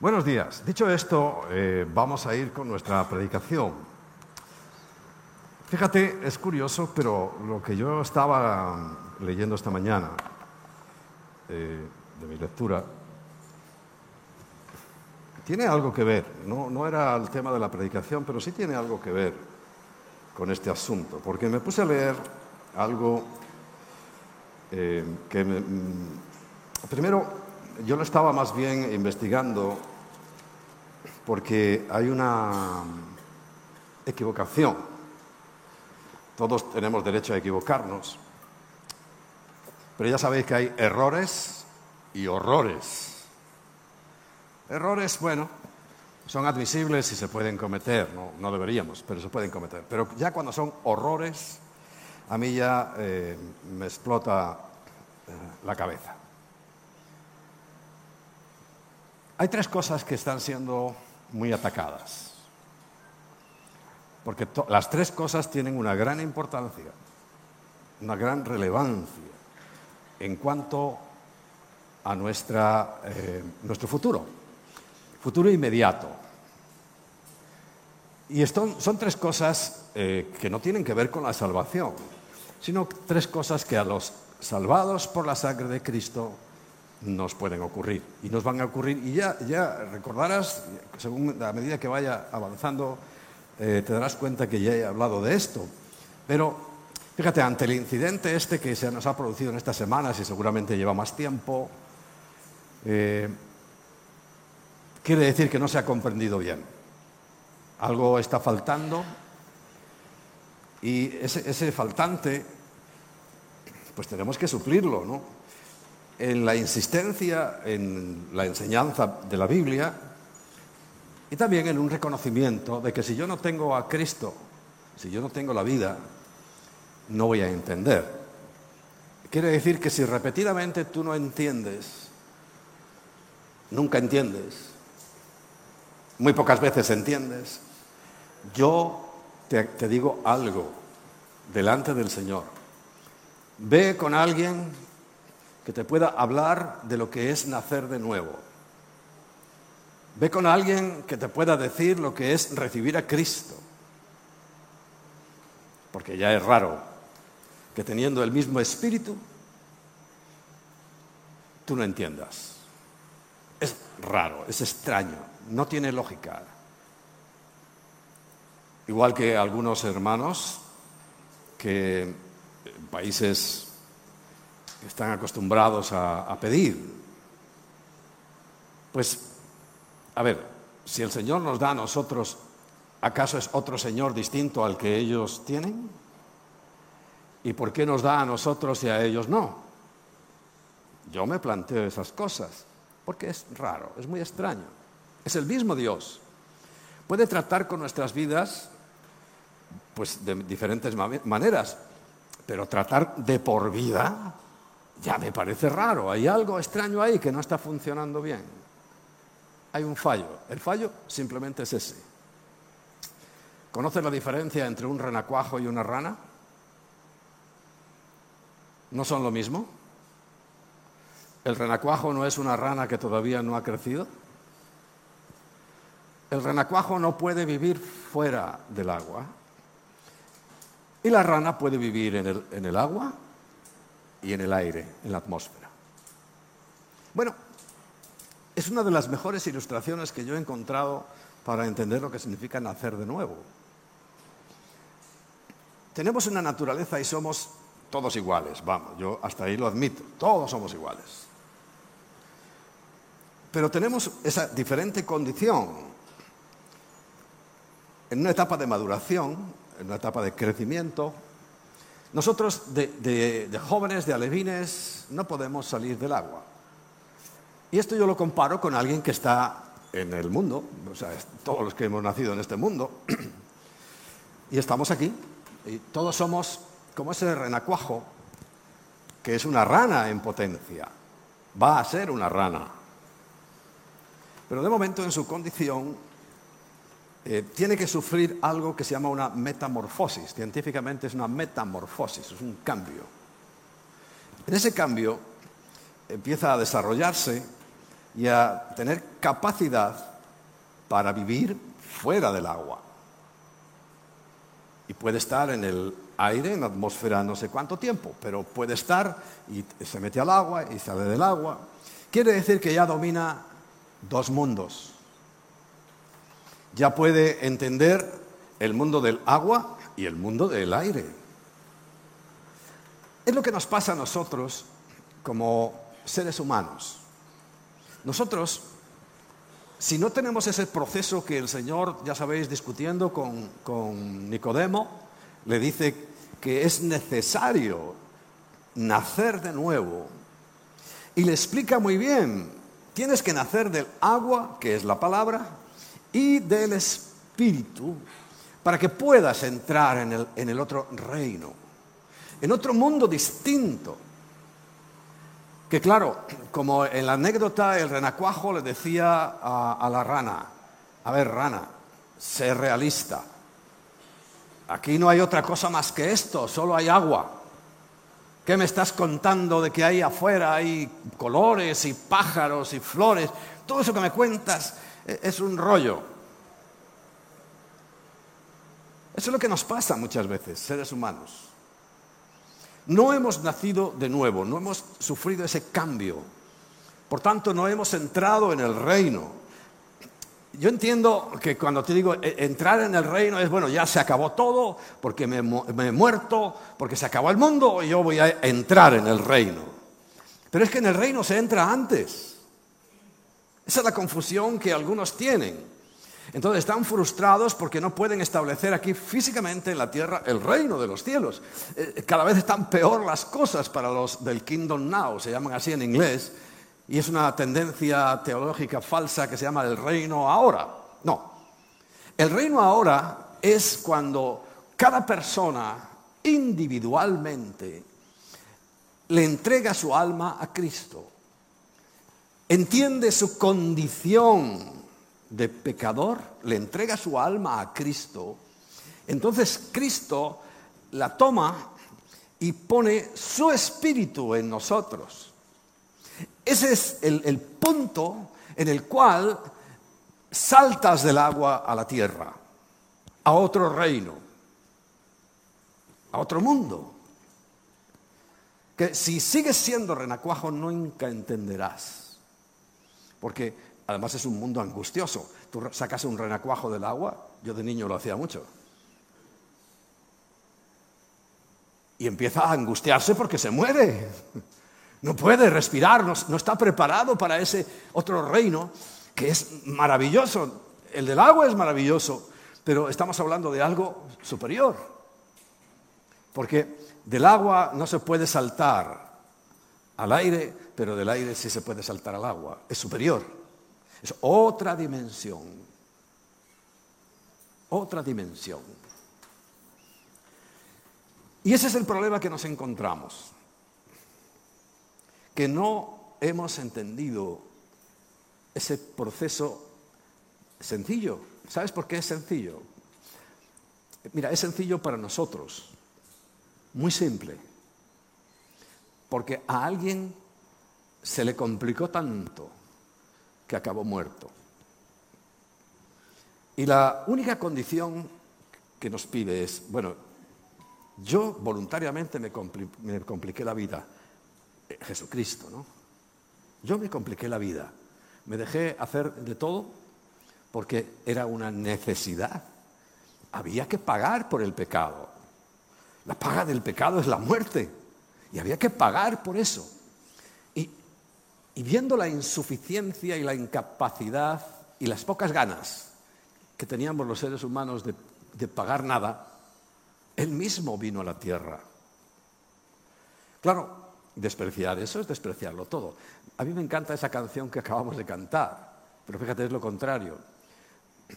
Buenos días. Dicho esto, eh, vamos a ir con nuestra predicación. Fíjate, es curioso, pero lo que yo estaba leyendo esta mañana eh, de mi lectura tiene algo que ver. No, no era el tema de la predicación, pero sí tiene algo que ver con este asunto, porque me puse a leer algo eh, que me, mm, primero yo lo estaba más bien investigando porque hay una equivocación. Todos tenemos derecho a equivocarnos, pero ya sabéis que hay errores y horrores. Errores, bueno, son admisibles y se pueden cometer, no, deberíamos, pero se pueden cometer. Pero ya cuando son horrores, a mí ya eh, me explota eh, la cabeza. Hay tres cosas que están siendo muy atacadas, porque las tres cosas tienen una gran importancia, una gran relevancia en cuanto a nuestra, eh, nuestro futuro, futuro inmediato. Y esto, son tres cosas eh, que no tienen que ver con la salvación, sino tres cosas que a los salvados por la sangre de Cristo nos pueden ocurrir. Y nos van a ocurrir, y ya, ya recordarás, según a medida que vaya avanzando, eh, te darás cuenta que ya he hablado de esto. Pero fíjate, ante el incidente este que se nos ha producido en estas semanas y seguramente lleva más tiempo, eh, quiere decir que no se ha comprendido bien algo está faltando y ese, faltante, pues tenemos que suplirlo, ¿no? En la insistencia en la enseñanza de la Biblia y también en un reconocimiento de que si yo no tengo a Cristo, si yo no tengo la vida, no voy a entender. Quiere decir que si repetidamente tú no entiendes, nunca entiendes, muy pocas veces entiendes, yo te, digo algo delante del Señor. Ve con alguien que te pueda hablar de lo que es nacer de nuevo. Ve con alguien que te pueda decir lo que es recibir a Cristo. Porque ya es raro que teniendo el mismo espíritu, tú no entiendas. Es raro, es extraño, no tiene lógica. Igual que algunos hermanos que en países están acostumbrados a, pedir. Pues, a ver, si el Señor nos da a nosotros, ¿acaso es otro Señor distinto al que ellos tienen? ¿Y por qué nos da a nosotros y a ellos no? Yo me planteo esas cosas, porque es raro, es muy extraño. Es el mismo Dios. Puede tratar con nuestras vidas pues de diferentes maneras, pero tratar de por vida ya me parece raro, hay algo extraño ahí que no está funcionando bien. Hay un fallo, el fallo simplemente es ese. ¿Conoces la diferencia entre un renacuajo y una rana? ¿No son lo mismo? ¿El renacuajo no es una rana que todavía no ha crecido? El renacuajo no puede vivir fuera del agua, y la rana puede vivir en el, agua y en el aire, en la atmósfera. Bueno, es una de las mejores ilustraciones que yo he encontrado para entender lo que significa nacer de nuevo. Tenemos una naturaleza y somos todos iguales, vamos, yo hasta ahí lo admito, todos somos iguales. Pero tenemos esa diferente condición. En una etapa de maduración, en una etapa de crecimiento. Nosotros, de, jóvenes, de alevines, no podemos salir del agua. Y esto yo lo comparo con alguien que está en el mundo, o sea, todos los que hemos nacido en este mundo, y estamos aquí, y todos somos como ese renacuajo, que es una rana en potencia, va a ser una rana. Pero de momento en su condición eh, tiene que sufrir algo que se llama una metamorfosis. Científicamente es una metamorfosis, es un cambio. En ese cambio empieza a desarrollarse y a tener capacidad para vivir fuera del agua. Y puede estar en el aire, en la atmósfera no sé cuánto tiempo, pero puede estar y se mete al agua y sale del agua. Quiere decir que ya domina dos mundos. Ya puede entender el mundo del agua y el mundo del aire. Es lo que nos pasa a nosotros como seres humanos. Nosotros, si no tenemos ese proceso que el Señor, ya sabéis, discutiendo con, Nicodemo, le dice que es necesario nacer de nuevo. Y le explica muy bien, tienes que nacer del agua, que es la palabra, y del espíritu, para que puedas entrar en el, en el otro reino, en otro mundo distinto que claro, como en la anécdota el renacuajo le decía a, la rana, a ver rana, sé realista, aquí no hay otra cosa más que esto, solo hay agua. ¿Qué me estás contando de que ahí afuera hay colores y pájaros y flores? Todo eso que me cuentas es un rollo. Eso es lo que nos pasa muchas veces, seres humanos. No hemos nacido de nuevo, no hemos sufrido ese cambio. Por tanto, no hemos entrado en el reino. Yo entiendo que cuando te digo e, entrar en el reino es, bueno, ya se acabó todo, porque me, he muerto, porque se acabó el mundo, y yo voy a entrar en el reino. Pero es que en el reino se entra antes. Esa es la confusión que algunos tienen. Entonces están frustrados porque no pueden establecer aquí físicamente en la tierra el reino de los cielos. Eh, cada vez están peor las cosas para los del Kingdom Now, se llaman así en inglés, y es una tendencia teológica falsa que se llama el reino ahora. No, el reino ahora es cuando cada persona individualmente le entrega su alma a Cristo, entiende su condición de pecador, le entrega su alma a Cristo, entonces Cristo la toma y pone su espíritu en nosotros. Ese es el, el punto en el cual saltas del agua a la tierra, a otro reino, a otro mundo. Que si sigues siendo renacuajo nunca entenderás. Porque Además es un mundo angustioso. Tú sacas un renacuajo del agua, yo de niño lo hacía mucho. Y empieza a angustiarse porque se muere. No puede respirar, no, no está preparado para ese otro reino que es maravilloso. El del agua es maravilloso, pero estamos hablando de algo superior. Porque del agua no se puede saltar al aire, pero del aire sí se puede saltar al agua. Es superior. Es otra dimensión. Otra dimensión. Y ese es el problema que nos encontramos. Que no hemos entendido ese proceso sencillo. ¿Sabes por qué es sencillo? Mira, es sencillo para nosotros. Muy simple. Porque a alguien se le complicó tanto que acabó muerto. Y la única condición que nos pide es, bueno, yo voluntariamente me, compliqué la vida, eh, Jesucristo, ¿no? Yo me compliqué la vida, me dejé hacer de todo porque era una necesidad. Había que pagar por el pecado. La paga del pecado es la muerte. Y había que pagar por eso. Y viendo la insuficiencia y la incapacidad y las pocas ganas que teníamos los seres humanos de, pagar nada, Él mismo vino a la tierra. Claro, despreciar eso es despreciarlo todo. A mí me encanta esa canción que acabamos de cantar, pero fíjate, es lo contrario.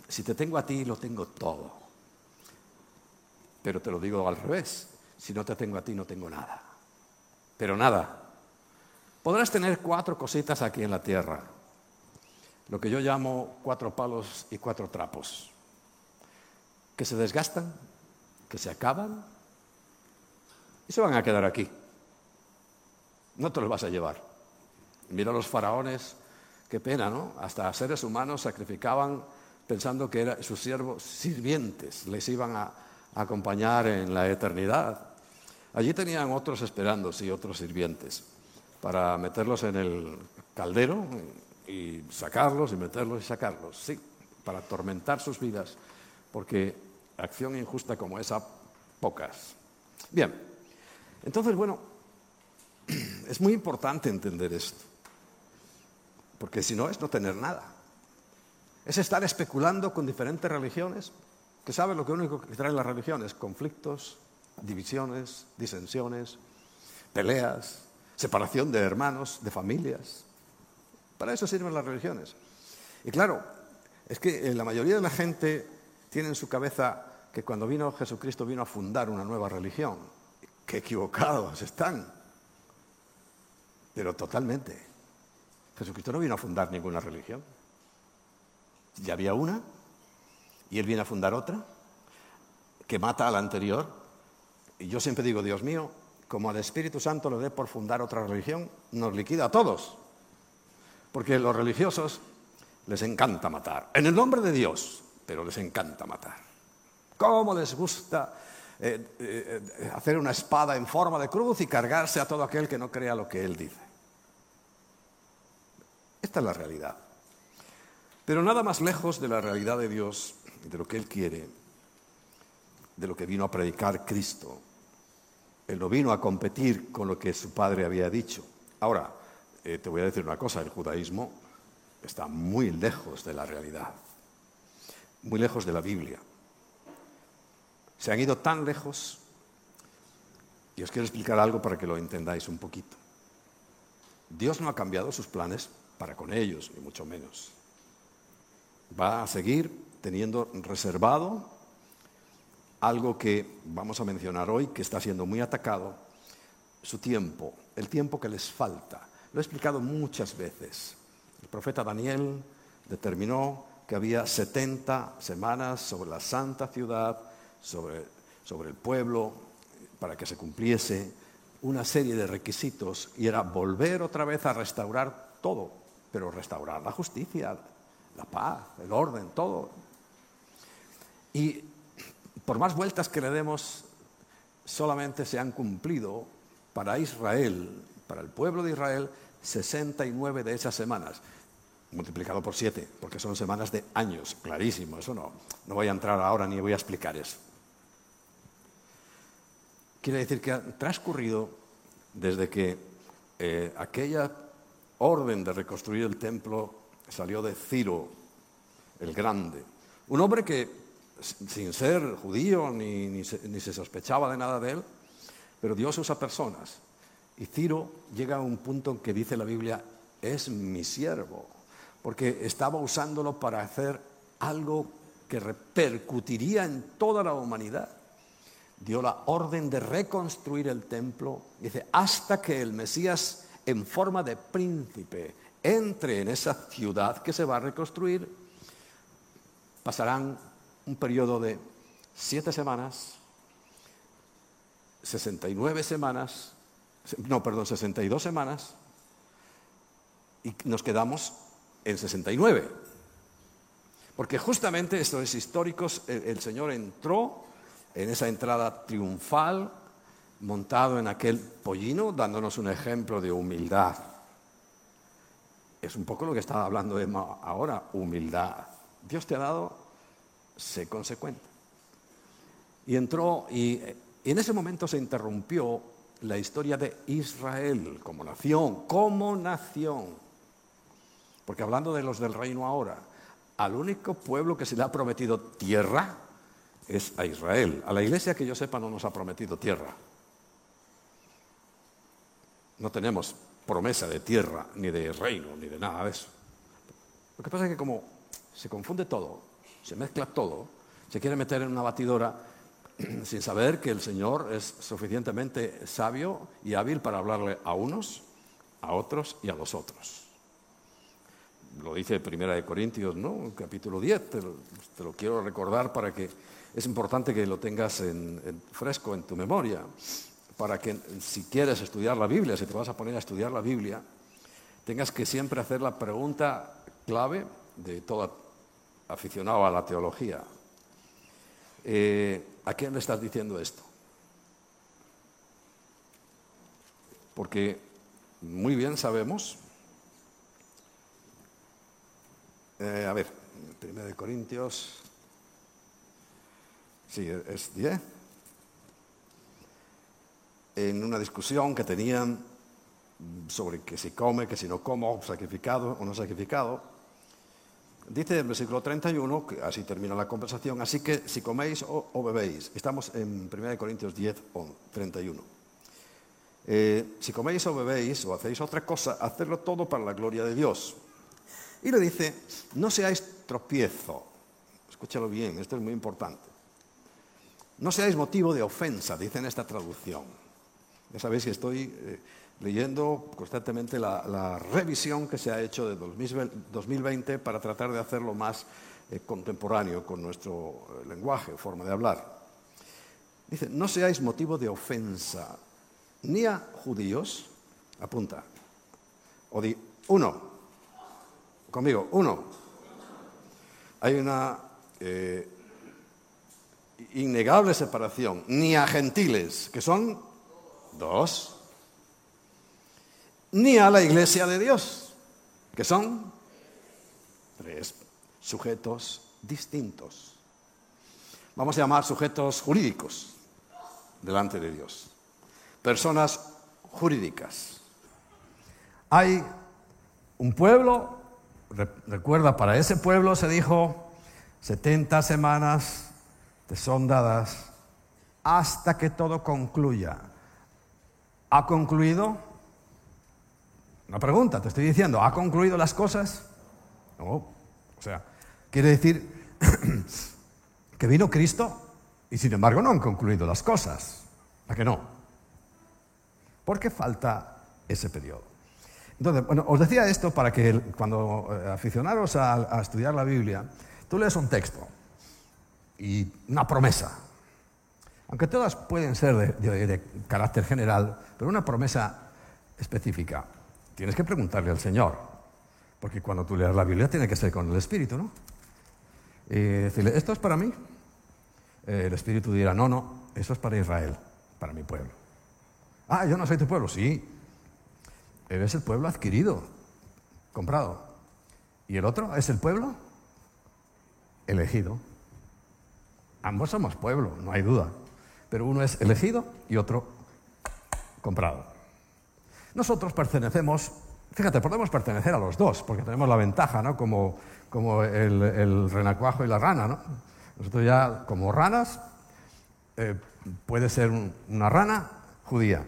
Si te tengo a ti, lo tengo todo. Pero te lo digo al revés. Si no te tengo a ti, no tengo nada. Pero nada. Podrás tener cuatro cositas aquí en la tierra, lo que yo llamo cuatro palos y cuatro trapos, que se desgastan, que se acaban y se van a quedar aquí. No te los vas a llevar. Mira los faraones Qué pena, ¿no? Hasta seres humanos sacrificaban pensando que eran sus siervos sirvientes, les iban a, acompañar en la eternidad. Allí tenían otros esperando, sí, otros sirvientes, para meterlos en el caldero y sacarlos y meterlos y sacarlos, sí, para atormentar sus vidas, porque acción injusta como esa, pocas. Bien, entonces, bueno, es muy importante entender esto. Porque si no es no tener nada. Es estar especulando con diferentes religiones, que saben lo que único que traen las religiones, conflictos, divisiones, disensiones, peleas, separación de hermanos, de familias. Para eso sirven las religiones. Y claro, es que eh, la mayoría de la gente tiene en su cabeza que cuando vino Jesucristo vino a fundar una nueva religión. Qué equivocados están. Pero totalmente. Jesucristo no vino a fundar ninguna religión. Ya había una y Él viene a fundar otra que mata a la anterior. Y yo siempre digo, Dios mío, como al Espíritu Santo le dé por fundar otra religión, nos liquida a todos. Porque los religiosos les encanta matar. En el nombre de Dios, pero les encanta matar. ¿Cómo les gusta eh, eh, hacer una espada en forma de cruz y cargarse a todo aquel que no crea lo que Él dice? Esta es la realidad. Pero nada más lejos de la realidad de Dios, de lo que Él quiere, de lo que vino a predicar Cristo. Él no vino a competir con lo que su padre había dicho. Ahora, eh, te voy a decir una cosa, el judaísmo está muy lejos de la realidad, muy lejos de la Biblia. Se han ido tan lejos, y os quiero explicar algo para que lo entendáis un poquito. Dios no ha cambiado sus planes para con ellos, ni mucho menos. Va a seguir teniendo reservado algo que vamos a mencionar hoy, que está siendo muy atacado, su tiempo, el tiempo que les falta. Lo he explicado muchas veces. El profeta Daniel determinó que había 70 semanas sobre la santa ciudad, sobre, sobre el pueblo, para que se cumpliese una serie de requisitos y era volver otra vez a restaurar todo pero restaurar la justicia, la paz, el orden, todo. Y por más vueltas que le demos, solamente se han cumplido para Israel, para el pueblo de Israel, 69 de esas semanas, multiplicado por 7, porque son semanas de años, clarísimo, eso no, no voy a entrar ahora ni voy a explicar eso. Quiere decir que ha transcurrido desde que eh, aquella orden de reconstruir el templo salió de Ciro el Grande, un hombre que sin ser judío ni, se, sospechaba de nada de él, pero Dios usa personas. Y Ciro llega a un punto en que dice la Biblia, es mi siervo, porque estaba usándolo para hacer algo que repercutiría en toda la humanidad. Dio la orden de reconstruir el templo, dice, hasta que el Mesías en forma de príncipe entre en esa ciudad que se va a reconstruir, pasarán un periodo de siete semanas, 69 semanas, no, perdón, 62 semanas, y nos quedamos en 69. Porque justamente esto es históricos, el Señor entró en esa entrada triunfal montado en aquel pollino, dándonos un ejemplo de humildad. Es un poco lo que estaba hablando Emma ahora, humildad. Dios te ha dado, sé consecuente. Y entró y, en ese momento se interrumpió la historia de Israel como nación, como nación. Porque hablando de los del reino ahora, al único pueblo que se le ha prometido tierra es a Israel. A la iglesia que yo sepa no nos ha prometido tierra. No tenemos promesa de tierra, ni de reino, ni de nada de eso. Lo que pasa es que como se confunde todo, se mezcla todo, se quiere meter en una batidora sin saber que el Señor es suficientemente sabio y hábil para hablarle a unos, a otros y a los otros. Lo dice Primera de Corintios, ¿no? Capítulo 10, te lo, quiero recordar para que es importante que lo tengas en fresco en tu memoria para que si quieres estudiar la Biblia, si te vas a poner a estudiar la Biblia, tengas que siempre hacer la pregunta clave de todo aficionado a la teología. Eh, ¿A quién le estás diciendo esto? Porque muy bien sabemos, eh, a ver, 1 de Corintios, sí, es 10, en una discusión que tenían sobre que si come, que si no como, sacrificado o no sacrificado, dice el versículo 31, que así termina la conversación, así que si coméis o, bebéis, estamos en 1 Corintios 10, 31. Eh, si coméis o bebéis o hacéis otra cosa, hacedlo todo para la gloria de Dios. Y le dice, no seáis tropiezo. Escúchalo bien, esto es muy importante. No seáis motivo de ofensa, dice en esta traducción. Ya sabéis que estoy eh, leyendo constantemente la, revisión que se ha hecho de 2020 para tratar de hacerlo más eh, contemporáneo con nuestro eh, lenguaje, forma de hablar. Dice, no seáis motivo de ofensa ni a judíos, apunta, o di uno, conmigo, uno. Hay una innegable separación, ni a gentiles, que son dos, ni a la iglesia de Dios, que son tres sujetos distintos. Vamos a llamar sujetos jurídicos delante de Dios. Personas jurídicas. Hay un pueblo, recuerda, para ese pueblo se dijo 70 semanas te son dadas hasta que todo concluya. ¿Ha concluido? Una pregunta, te estoy diciendo, ¿ha concluido las cosas? No. O sea, quiere decir que vino Cristo y sin embargo no han concluido las cosas. ¿A que no? Porque falta ese periodo. Entonces, bueno, os decía esto para que cuando eh, aficionaros a estudiar la Biblia, tú lees un texto y una promesa, aunque todas pueden ser de, carácter general, pero una promesa específica, tienes que preguntarle al Señor, porque cuando tú leas la Biblia tiene que ser con el Espíritu, ¿no? Y decirle, ¿esto es para mí? El Espíritu dirá, no, no, eso es para Israel, para mi pueblo. Ah, yo no soy tu pueblo, sí. Eres el pueblo adquirido, comprado. ¿Y el otro es el pueblo elegido? Ambos somos pueblo, no hay duda pero uno es elegido y otro comprado. Nosotros pertenecemos, fíjate, podemos pertenecer a los dos, porque tenemos la ventaja, ¿no? Como, el, renacuajo y la rana, ¿no? Nosotros ya, como ranas, eh, puede ser una rana judía.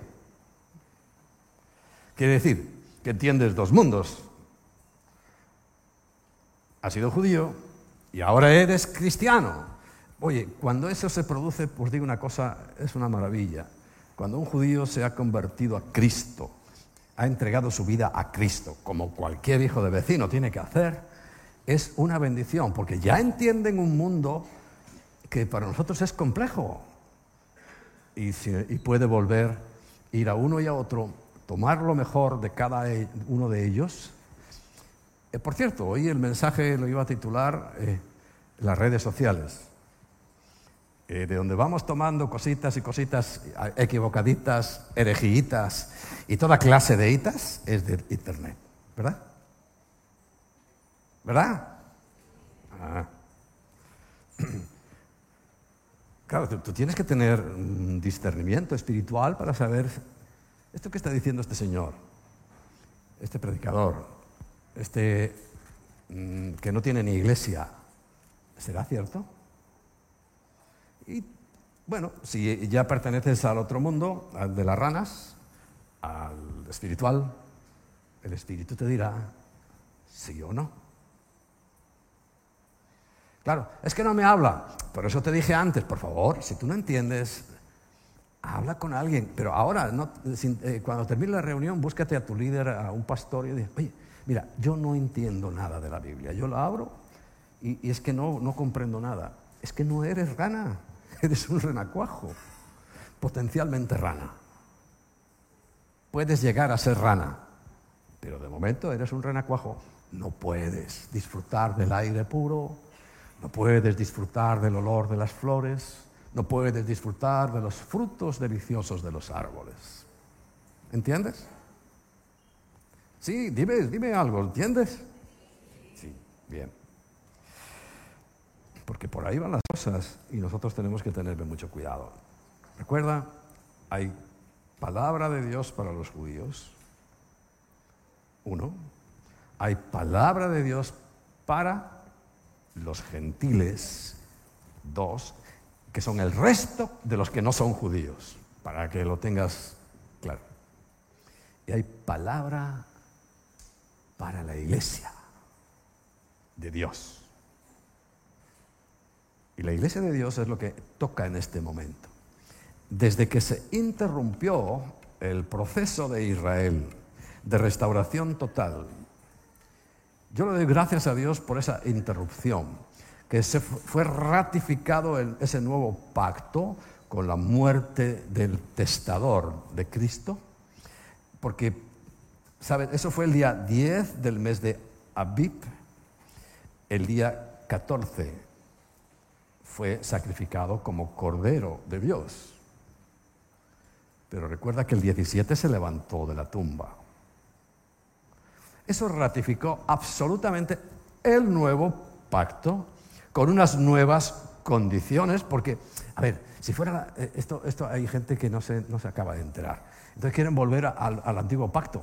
Quiere decir que entiendes dos mundos. Has sido judío y ahora eres cristiano. Oye, cuando eso se produce, pues digo una cosa, es una maravilla. Cuando un judío se ha convertido a Cristo, ha entregado su vida a Cristo, como cualquier hijo de vecino tiene que hacer, es una bendición, porque ya entienden un mundo que para nosotros es complejo y, puede volver, ir a uno y a otro, tomar lo mejor de cada e, uno de ellos. Eh, por cierto, hoy el mensaje lo iba a titular eh, las redes sociales. Eh, de donde vamos tomando cositas y cositas equivocaditas, herejitas y toda clase de hitas, es de Internet, ¿verdad? ¿Verdad? Ah. Claro, tú, tienes que tener un discernimiento espiritual para saber esto que está diciendo este señor, este predicador, este mm, que no tiene ni iglesia. ¿Será cierto? Y bueno, si ya perteneces al otro mundo, al de las ranas, al espiritual, el espíritu te dirá sí o no. Claro, es que no me habla. Por eso te dije antes, por favor, si tú no entiendes, habla con alguien. Pero ahora, eh, cuando termine la reunión, búscate a tu líder, a un pastor y dile, oye, mira, yo no entiendo nada de la Biblia. Yo la abro y, y es que no, no comprendo nada. Es que no eres rana. Eres un renacuajo, potencialmente rana. Puedes llegar a ser rana, Pero de momento eres un renacuajo. No puedes disfrutar del aire puro, no puedes disfrutar del olor de las flores, no puedes disfrutar de los frutos deliciosos de los árboles. ¿Entiendes? Sí, dime, dime algo, ¿entiendes? Sí, bien. Porque por ahí van las cosas y nosotros tenemos que tener mucho cuidado. Recuerda, hay palabra de Dios para los judíos, uno, hay palabra de Dios para los gentiles, dos, que son el resto de los que no son judíos, para que lo tengas claro. Y hay palabra para la iglesia de Dios. Y la iglesia de Dios es lo que toca en este momento. Desde que se interrumpió el proceso de Israel de restauración total, yo le doy gracias a Dios por esa interrupción, que se fue ratificado en ese nuevo pacto con la muerte del testador de Cristo, porque, ¿saben? Eso fue el día 10 del mes de Abib, el día 14 fue sacrificado como cordero de Dios. Pero recuerda que el 17 se levantó de la tumba. Eso ratificó absolutamente el nuevo pacto con unas nuevas condiciones, porque, a ver, si fuera eh, esto, esto hay gente que no se, no se acaba de enterar. Entonces quieren volver al, al antiguo pacto.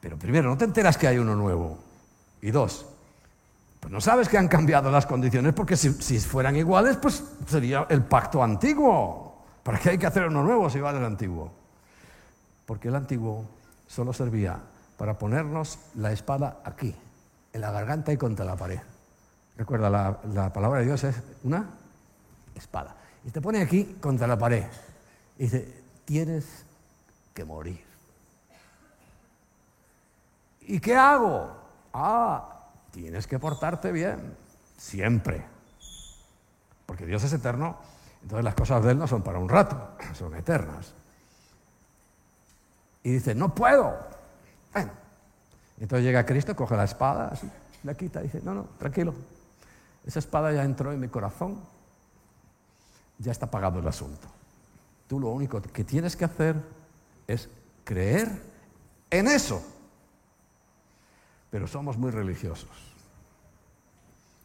Pero primero, no te enteras que hay uno nuevo. Y dos, pues no sabes que han cambiado las condiciones porque si, fueran iguales, pues sería el pacto antiguo. ¿Para qué hay que hacer uno nuevo si vale el antiguo? Porque el antiguo solo servía para ponernos la espada aquí, en la garganta y contra la pared. Recuerda, la, palabra de Dios es una espada. Y te pone aquí contra la pared. Y dice, tienes que morir. ¿Y qué hago? Ah, tienes que portarte bien, siempre. Porque Dios es eterno, entonces las cosas de Él no son para un rato, son eternas. Y dice, no puedo. Bueno, entonces llega Cristo, coge la espada, así, la quita y dice, no, no, tranquilo, esa espada ya entró en mi corazón, ya está pagado el asunto. Tú lo único que tienes que hacer es creer en eso. Pero somos muy religiosos.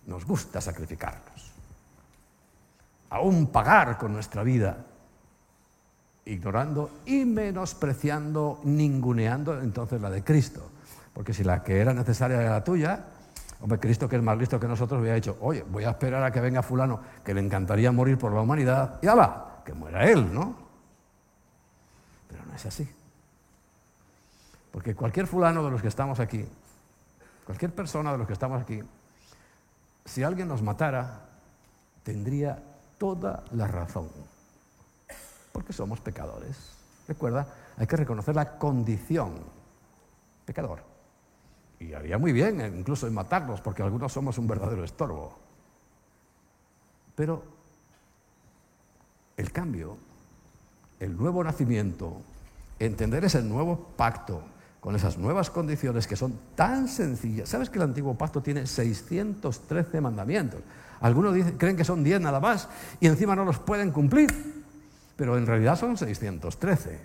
Nos gusta sacrificarnos. Aún pagar con nuestra vida ignorando y menospreciando, ninguneando entonces la de Cristo. Porque si la que era necesaria era la tuya, hombre, Cristo que es más listo que nosotros había dicho, oye, voy a esperar a que venga fulano que le encantaría morir por la humanidad, y va, que muera él, ¿no? Pero no es así. Porque cualquier fulano de los que estamos aquí, cualquier persona de los que estamos aquí, si alguien nos matara, tendría toda la razón porque somos pecadores. Recuerda, hay que reconocer la condición pecador. Y haría muy bien incluso en matarlos, porque algunos somos un verdadero estorbo. Pero el cambio, el nuevo nacimiento, entender ese nuevo pacto con esas nuevas condiciones que son tan sencillas. ¿Sabes que el antiguo pacto tiene 613 mandamientos? Algunos creen que son 10 nada más y encima no los pueden cumplir pero en realidad son 613.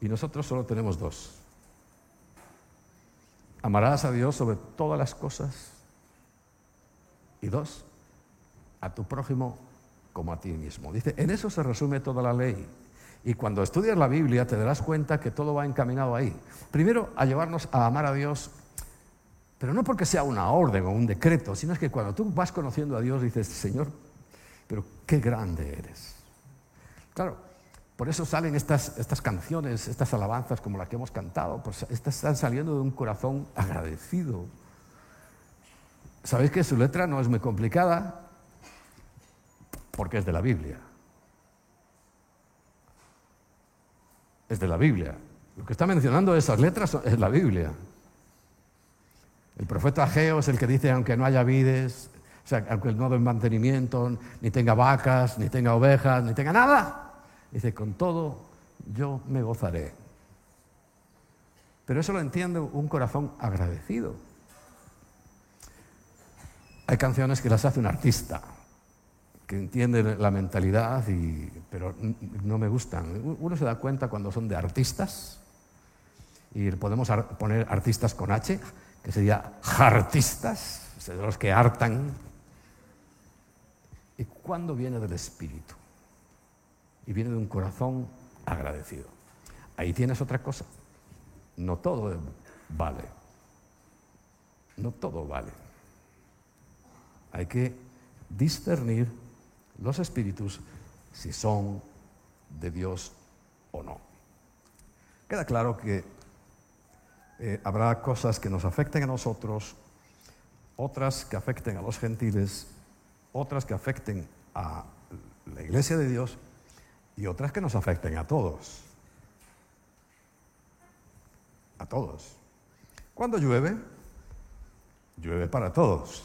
Y nosotros solo tenemos dos. Amarás a Dios sobre todas las cosas. Y dos, a tu prójimo como a ti mismo. Dice, en eso se resume toda la ley. Y cuando estudias la Biblia te darás cuenta que todo va encaminado ahí. Primero, a llevarnos a amar a Dios, pero no porque sea una orden o un decreto, sino es que cuando tú vas conociendo a Dios dices, Señor, pero qué grande eres. Claro, por eso salen estas, estas canciones, estas alabanzas como las que hemos cantado, pues estas están saliendo de un corazón agradecido. Sabéis que su letra no es muy complicada porque es de la Biblia. Es de la Biblia. Lo que está mencionando esas letras es la Biblia. El profeta Ageo es el que dice, aunque no haya vides, o sea, aunque no den mantenimiento, ni tenga vacas, ni tenga ovejas, ni tenga nada, Dice, con todo yo me gozaré. Pero eso lo entiende un corazón agradecido. Hay canciones que las hace un artista, que entiende la mentalidad, pero no me gustan. Uno se da cuenta cuando son de artistas, y podemos poner artistas con H, que sería artistas, de los que hartan. ¿Y cuándo viene del espíritu? Y viene de un corazón agradecido. Ahí tienes otra cosa. No todo vale. No todo vale. Hay que discernir los espíritus si son de Dios o no. Queda claro que eh, habrá cosas que nos afecten a nosotros, otras que afecten a los gentiles, otras que afecten a la iglesia de Dios y otras que nos afecten a todos. A todos. Cuando llueve, llueve para todos.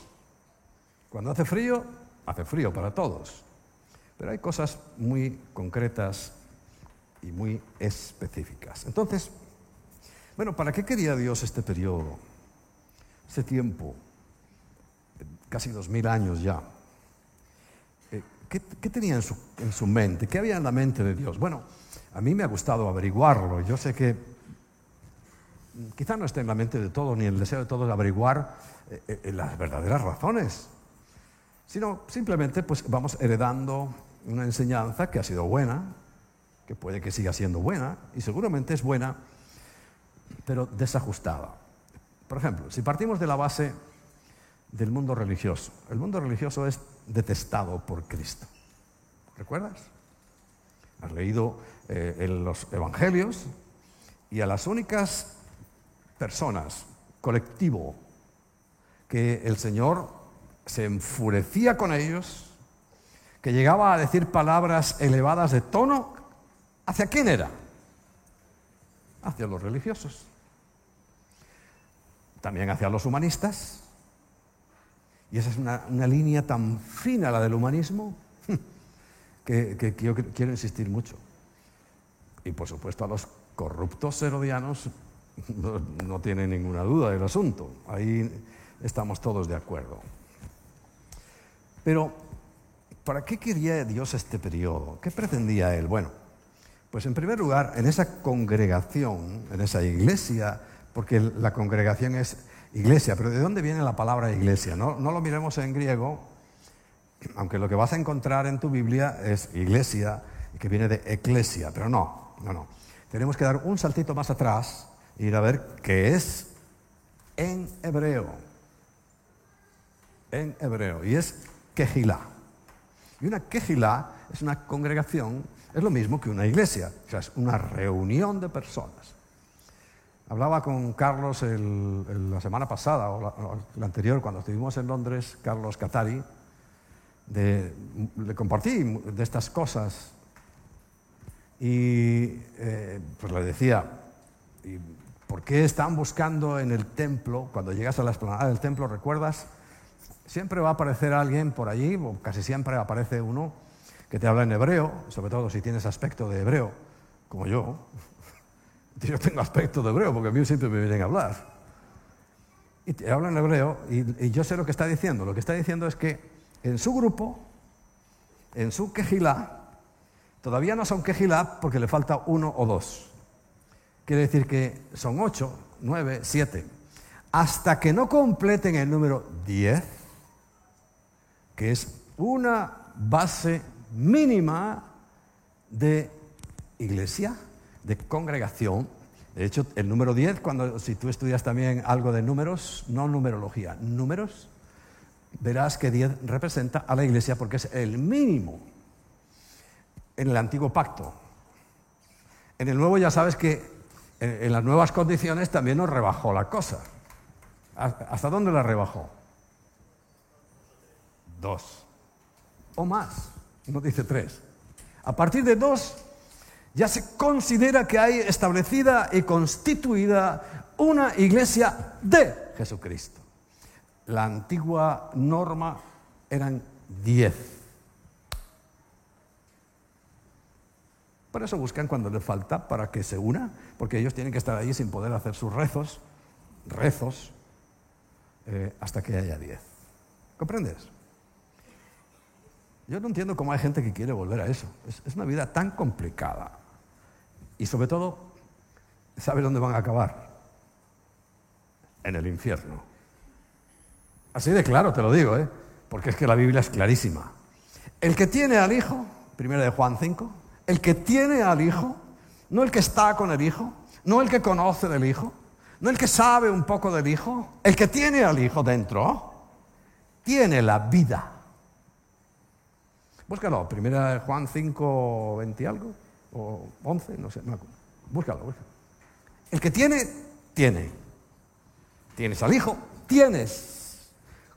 Cuando hace frío, hace frío para todos. Pero hay cosas muy concretas y muy específicas. Entonces, bueno, ¿para qué quería Dios este periodo? Este tiempo, casi dos mil años ya. Eh, ¿Qué, tenía en su, en su, mente? ¿Qué había en la mente de Dios? Bueno, a mí me ha gustado averiguarlo. Yo sé que quizá no esté en la mente de todos ni el deseo de todos averiguar eh, eh, las verdaderas razones sino simplemente pues vamos heredando una enseñanza que ha sido buena, que puede que siga siendo buena, y seguramente es buena, pero desajustada. Por ejemplo, si partimos de la base del mundo religioso, el mundo religioso es detestado por Cristo. ¿Recuerdas? Has leído eh, en los evangelios y a las únicas personas, colectivo, que el Señor se enfurecía con ellos, que llegaba a decir palabras elevadas de tono, ¿hacia quién era? Hacia los religiosos. También hacia los humanistas. Y esa es una, línea tan fina, la del humanismo, que, yo quiero insistir mucho. Y por supuesto a los corruptos herodianos no, no tiene ninguna duda del asunto. Ahí estamos todos de acuerdo. Pero, ¿para qué quería Dios este periodo? ¿Qué pretendía Él? Bueno, pues en primer lugar, en esa congregación, en esa iglesia, porque la congregación es iglesia, pero ¿de dónde viene la palabra iglesia? No, no lo miremos en griego, aunque lo que vas a encontrar en tu Biblia es iglesia, que viene de eclesia, pero no, no, no. Tenemos que dar un saltito más atrás e ir a ver qué es en hebreo. En hebreo. Y es quejilá. Y una quejilá es una congregación, es lo mismo que una iglesia, o sea, es una reunión de personas. Hablaba con Carlos la semana pasada, o la, anterior, cuando estuvimos en Londres, Carlos Catari, le compartí de estas cosas y eh, pues le decía, ¿por qué están buscando en el templo, cuando llegas a la explanada del templo, recuerdas? Siempre va a aparecer alguien por allí, o casi siempre aparece uno que te habla en hebreo, sobre todo si tienes aspecto de hebreo, como yo. Yo tengo aspecto de hebreo porque a mí siempre me vienen a hablar. Y te habla en hebreo y, yo sé lo que está diciendo. Lo que está diciendo es que en su grupo, en su quejilá, todavía no son quejilá porque le falta uno o dos. Quiere decir que son ocho, nueve, siete. Hasta que no completen el número diez, que es una base mínima de iglesia, de congregación. De hecho, el número 10, cuando, si tú estudias también algo de números, no numerología, números, verás que 10 representa a la iglesia porque es el mínimo en el antiguo pacto. En el nuevo ya sabes que en las nuevas condiciones también nos rebajó la cosa. ¿Hasta dónde la rebajó? Dos. O más. No dice tres. A partir de dos, ya se considera que hay establecida y constituida una iglesia de Jesucristo. La antigua norma eran diez. Por eso buscan cuando les falta para que se una, porque ellos tienen que estar ahí sin poder hacer sus rezos, rezos, eh, hasta que haya diez. ¿Comprendes? Yo no entiendo cómo hay gente que quiere volver a eso. Es, una vida tan complicada. Y sobre todo, ¿sabe dónde van a acabar? En el infierno. Así de claro te lo digo, ¿eh? porque es que la Biblia es clarísima. El que tiene al Hijo, primero de Juan 5, el que tiene al Hijo, no el que está con el Hijo, no el que conoce del Hijo, no el que sabe un poco del Hijo, el que tiene al Hijo dentro, tiene la vida. Búscalo, primera Juan 5, 20 y algo, o 11, no sé, Búscalo, búscalo. El que tiene, tiene. Tienes al Hijo, tienes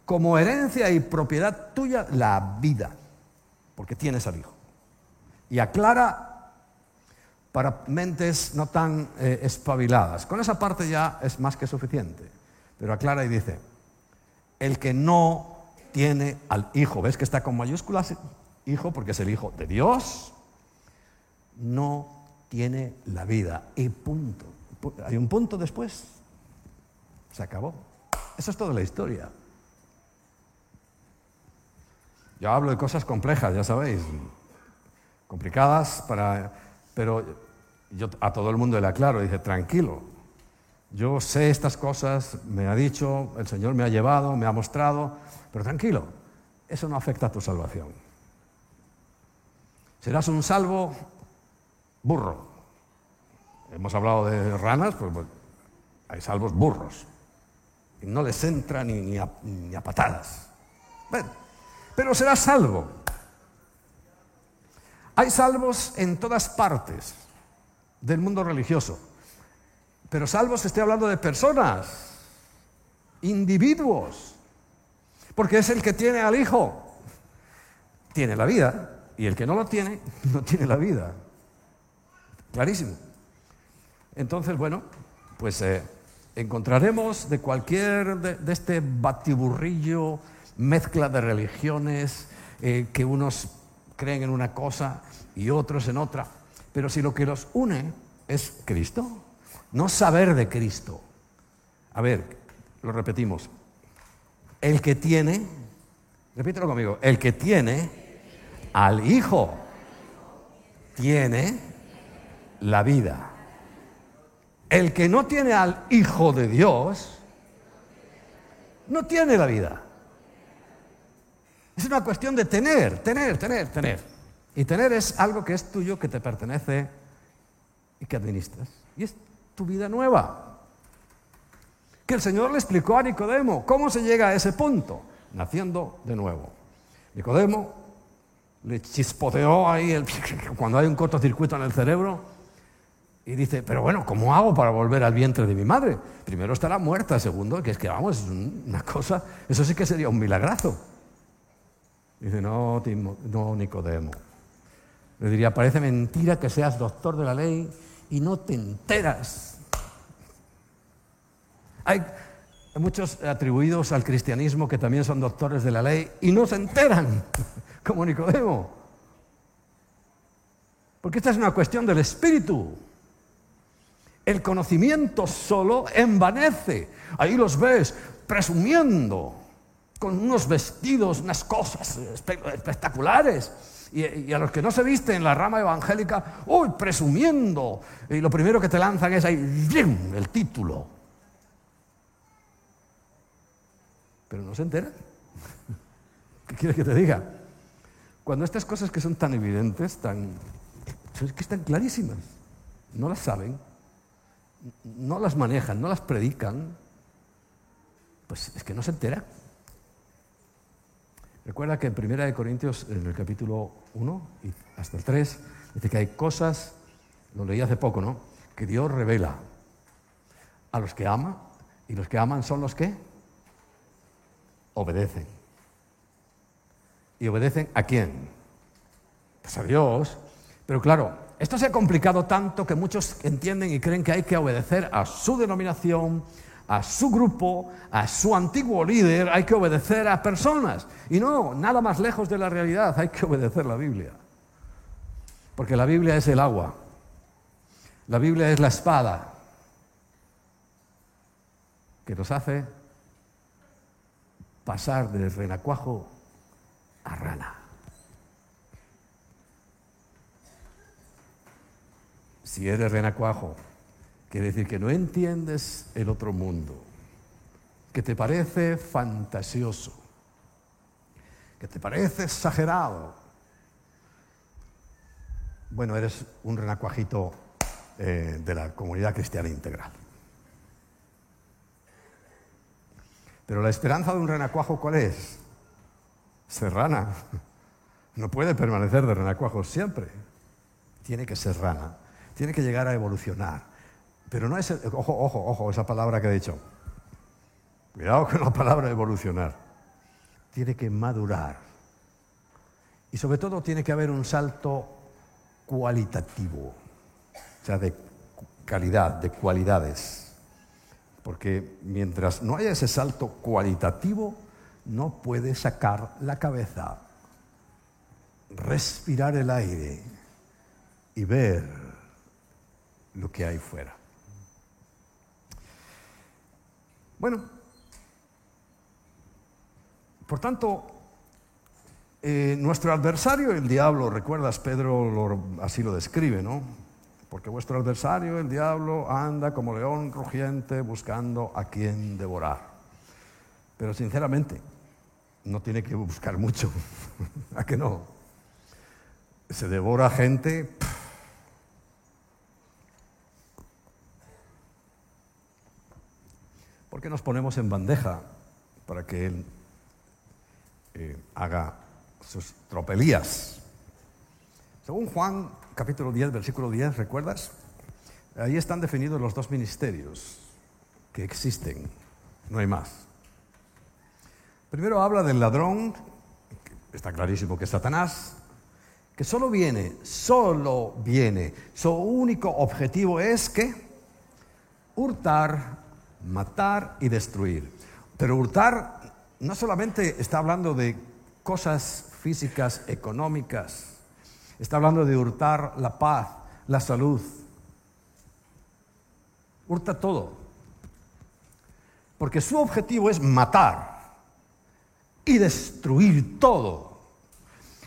como herencia y propiedad tuya la vida, porque tienes al Hijo. Y aclara para mentes no tan eh, espabiladas. Con esa parte ya es más que suficiente. Pero aclara y dice, el que no tiene al Hijo, ¿ves que está con mayúsculas? Hijo, porque es el hijo de Dios, no tiene la vida. Y punto. Hay un punto después. Se acabó. Eso es toda la historia. Yo hablo de cosas complejas, ya sabéis, complicadas, para, pero yo a todo el mundo le aclaro, dice, tranquilo, yo sé estas cosas, me ha dicho, el Señor me ha llevado, me ha mostrado, pero tranquilo, eso no afecta a tu salvación. Serás un salvo burro. Hemos hablado de ranas, pues, pues hay salvos burros. Y no les entra ni, a, patadas. pero serás salvo. Hay salvos en todas partes del mundo religioso. Pero salvos estoy hablando de personas, individuos. Porque es el que tiene al Hijo. Tiene la vida. Y el que no lo tiene, no tiene la vida. Clarísimo. Entonces, bueno, pues eh, encontraremos de cualquier, de, este batiburrillo, mezcla de religiones, eh, que unos creen en una cosa y otros en otra. Pero si lo que los une es Cristo, no saber de Cristo. A ver, lo repetimos. El que tiene, repítelo conmigo, el que tiene al Hijo tiene la vida. El que no tiene al Hijo de Dios no tiene la vida. Es una cuestión de tener, tener, tener, tener. Y tener es algo que es tuyo, que te pertenece y que administras. Y es tu vida nueva. Que el Señor le explicó a Nicodemo cómo se llega a ese punto, naciendo de nuevo. Nicodemo le chispoteó ahí cuando hay un cortocircuito en el cerebro y dice, pero bueno, ¿cómo hago para volver al vientre de mi madre? Primero estará muerta, segundo, que es que vamos, es una cosa, eso sí que sería un milagrazo. Dice, no, no, Nicodemo. Le diría, parece mentira que seas doctor de la ley y no te enteras. Hay muchos atribuidos al cristianismo que también son doctores de la ley y no se enteran como Nicodemo. Porque esta es una cuestión del espíritu. El conocimiento solo envanece. Ahí los ves presumiendo con unos vestidos, unas cosas espectaculares. Y, a los que no se visten en la rama evangélica, uy, presumiendo. Y lo primero que te lanzan es ahí, el título. Pero no se enteran. ¿Qué quieres que te diga? Cuando estas cosas que son tan evidentes, tan, que están clarísimas, no las saben, no las manejan, no las predican, pues es que no se entera. Recuerda que en 1 Corintios, en el capítulo 1 y hasta el 3, dice que hay cosas, lo leí hace poco, ¿no? Que Dios revela a los que ama, y los que aman son los que obedecen. ¿Y obedecen a quién? Pues a Dios. Pero claro, esto se ha complicado tanto que muchos entienden y creen que hay que obedecer a su denominación, a su grupo, a su antiguo líder, hay que obedecer a personas. Y no, nada más lejos de la realidad, hay que obedecer la Biblia. Porque la Biblia es el agua. La Biblia es la espada que nos hace pasar del renacuajo a rana. Si eres renacuajo, quiere decir que no entiendes el otro mundo, que te parece fantasioso, que te parece exagerado. Bueno, eres un renacuajito eh, de la comunidad cristiana integral. Pero la esperanza de un renacuajo, ¿cuál es? Serrana. No puede permanecer de renacuajo siempre. Tiene que ser rana. Tiene que llegar a evolucionar. Pero no es, ojo, ojo, ojo, esa palabra que he dicho. Cuidado con la palabra evolucionar. Tiene que madurar. Y sobre todo tiene que haber un salto cualitativo, o sea, de calidad, de cualidades. Porque mientras no haya ese salto cualitativo, no puede sacar la cabeza, respirar el aire y ver lo que hay fuera. Bueno, por tanto, eh, nuestro adversario, el diablo, recuerdas, Pedro así lo describe, ¿no? Porque vuestro adversario, el diablo, anda como león rugiente buscando a quien devorar. Pero sinceramente, no tiene que buscar mucho. ¿A que no? Se devora gente. ¿Por qué nos ponemos en bandeja para que él eh, haga sus tropelías? Según Juan capítulo 10, versículo 10, ¿recuerdas? Ahí están definidos los dos ministerios que existen, no hay más. Primero habla del ladrón, está clarísimo que es Satanás, que solo viene, solo viene, su único objetivo es que hurtar, matar y destruir. Pero hurtar no solamente está hablando de cosas físicas, económicas, Está hablando de hurtar la paz, la salud. Hurta todo. Porque su objetivo es matar y destruir todo.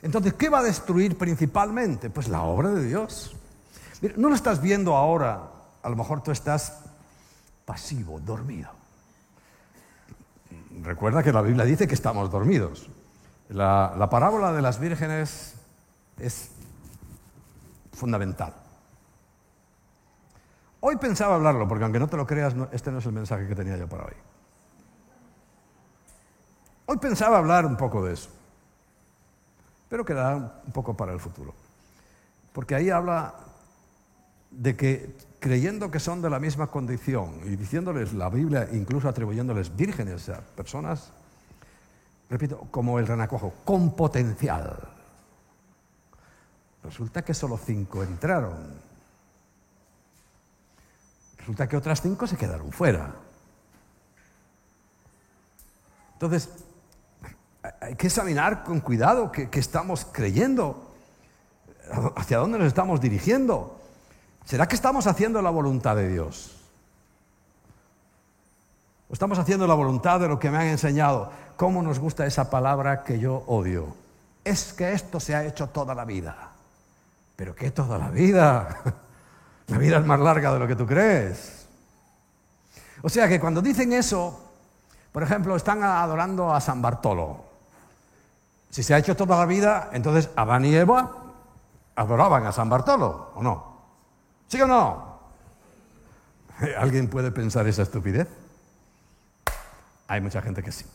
Entonces, ¿qué va a destruir principalmente? Pues la obra de Dios. no lo estás viendo ahora, a lo mejor tú estás pasivo, dormido. Recuerda que la Biblia dice que estamos dormidos. La, la parábola de las vírgenes es fundamental. Hoy pensaba hablarlo, porque aunque no te lo creas, este no es el mensaje que tenía yo para hoy. Hoy pensaba hablar un poco de eso, pero quedará un poco para el futuro. Porque ahí habla de que creyendo que son de la misma condición y diciéndoles la Biblia, incluso atribuyéndoles vírgenes a personas, repito, como el renacuajo, con potencial Resulta que solo cinco entraron. Resulta que otras cinco se quedaron fuera. Entonces, hay que examinar con cuidado qué, estamos creyendo, hacia dónde nos estamos dirigiendo. ¿Será que estamos haciendo la voluntad de Dios? ¿O estamos haciendo la voluntad de lo que me han enseñado? ¿Cómo nos gusta esa palabra que yo odio? Es que esto se ha hecho toda la vida. Pero ¿qué toda la vida? La vida es más larga de lo que tú crees. O sea que cuando dicen eso, por ejemplo, están adorando a San Bartolo. Si se ha hecho toda la vida, entonces Adán y Eva adoraban a San Bartolo, ¿o no? ¿Sí o no? ¿Alguien puede pensar esa estupidez? Hay mucha gente que sí.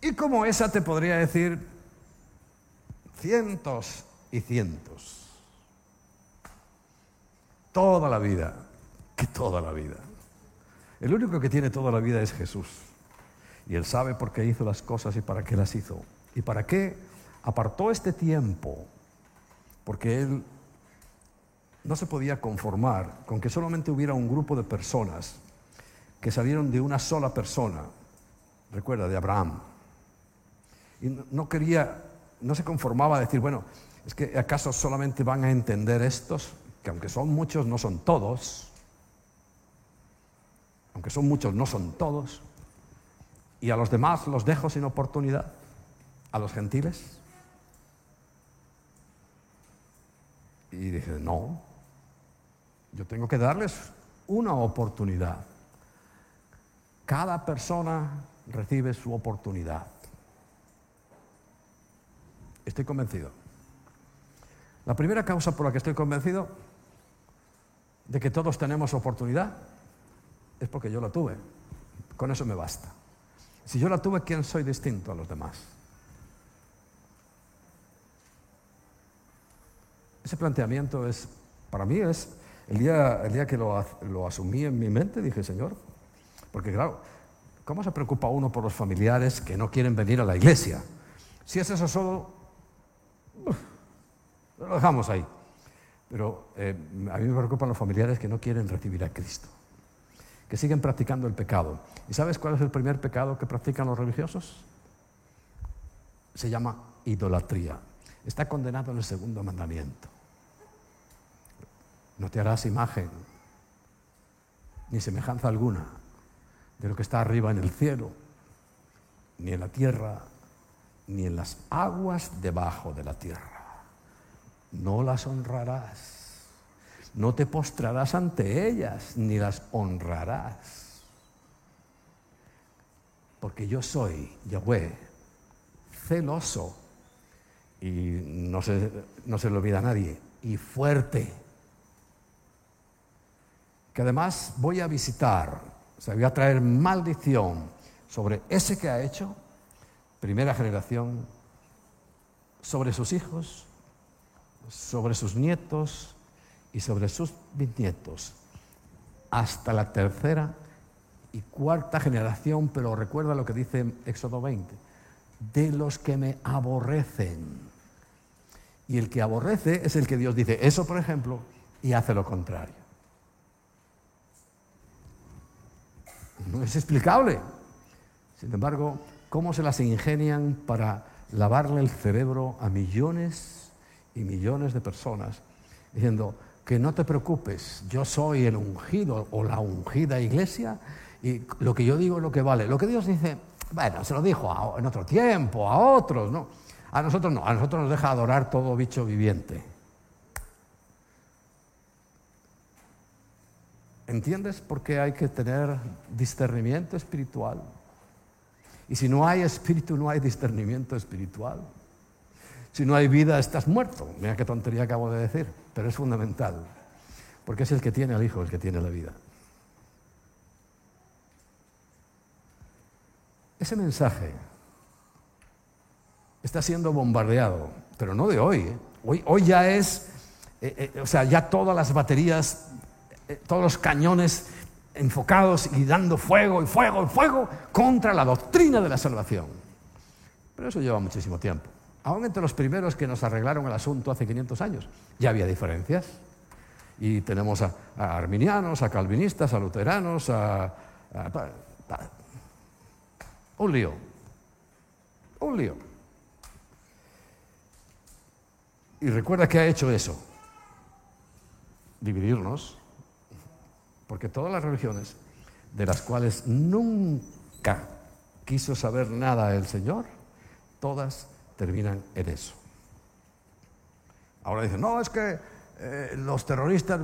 Y como esa te podría decir cientos y cientos. Toda la vida, que toda la vida. El único que tiene toda la vida es Jesús. Y Él sabe por qué hizo las cosas y para qué las hizo. Y para qué apartó este tiempo. Porque Él no se podía conformar con que solamente hubiera un grupo de personas que salieron de una sola persona. Recuerda, de Abraham. Y no quería, no se conformaba a decir, bueno, ¿Es que acaso solamente van a entender estos, que aunque son muchos, no son todos? Aunque son muchos, no son todos. ¿Y a los demás los dejo sin oportunidad? ¿A los gentiles? Y dije, no, yo tengo que darles una oportunidad. Cada persona recibe su oportunidad. Estoy convencido. La primera causa por la que estoy convencido de que todos tenemos oportunidad es porque yo la tuve. Con eso me basta. Si yo la tuve, ¿quién soy distinto a los demás? Ese planteamiento es, para mí es, el día, el día que lo, lo asumí en mi mente, dije, Señor, porque claro, ¿cómo se preocupa uno por los familiares que no quieren venir a la iglesia? Si es eso solo, lo dejamos ahí. Pero eh, a mí me preocupan los familiares que no quieren recibir a Cristo, que siguen practicando el pecado. ¿Y sabes cuál es el primer pecado que practican los religiosos? Se llama idolatría. Está condenado en el segundo mandamiento. No te harás imagen ni semejanza alguna de lo que está arriba en el cielo, ni en la tierra, ni en las aguas debajo de la tierra. No las honrarás, no te postrarás ante ellas, ni las honrarás. Porque yo soy Yahweh, celoso, y no se, no se le olvida a nadie, y fuerte que además voy a visitar, o sea, voy a traer maldición sobre ese que ha hecho, primera generación, sobre sus hijos, sobre sus nietos y sobre sus bisnietos, hasta la tercera y cuarta generación, pero recuerda lo que dice Éxodo 20, de los que me aborrecen. Y el que aborrece es el que Dios dice, eso por ejemplo, y hace lo contrario. No es explicable. Sin embargo, ¿cómo se las ingenian para lavarle el cerebro a millones y millones de personas diciendo que no te preocupes, yo soy el ungido o la ungida iglesia y lo que yo digo es lo que vale. Lo que Dios dice, bueno, se lo dijo en otro tiempo, a otros, ¿no? A nosotros no, a nosotros nos deja adorar todo bicho viviente. ¿Entiendes por qué hay que tener discernimiento espiritual? Y si no hay espíritu, no hay discernimiento espiritual. Si no hay vida, estás muerto. Mira qué tontería acabo de decir, pero es fundamental. Porque es el que tiene al Hijo el que tiene la vida. Ese mensaje está siendo bombardeado, pero no de hoy. ¿eh? Hoy, hoy ya es, eh, eh, o sea, ya todas las baterías todos los cañones enfocados y dando fuego y fuego y fuego contra la doctrina de la salvación. Pero eso lleva muchísimo tiempo. Aún entre los primeros que nos arreglaron el asunto hace 500 años, ya había diferencias. Y tenemos a, arminianos, a calvinistas, a luteranos, a, un lío. Un lío. Y recuerda que ha hecho eso. Dividirnos porque todas las religiones de las cuales nunca quiso saber nada el Señor, todas terminan en eso. Ahora dicen, no, es que eh, los terroristas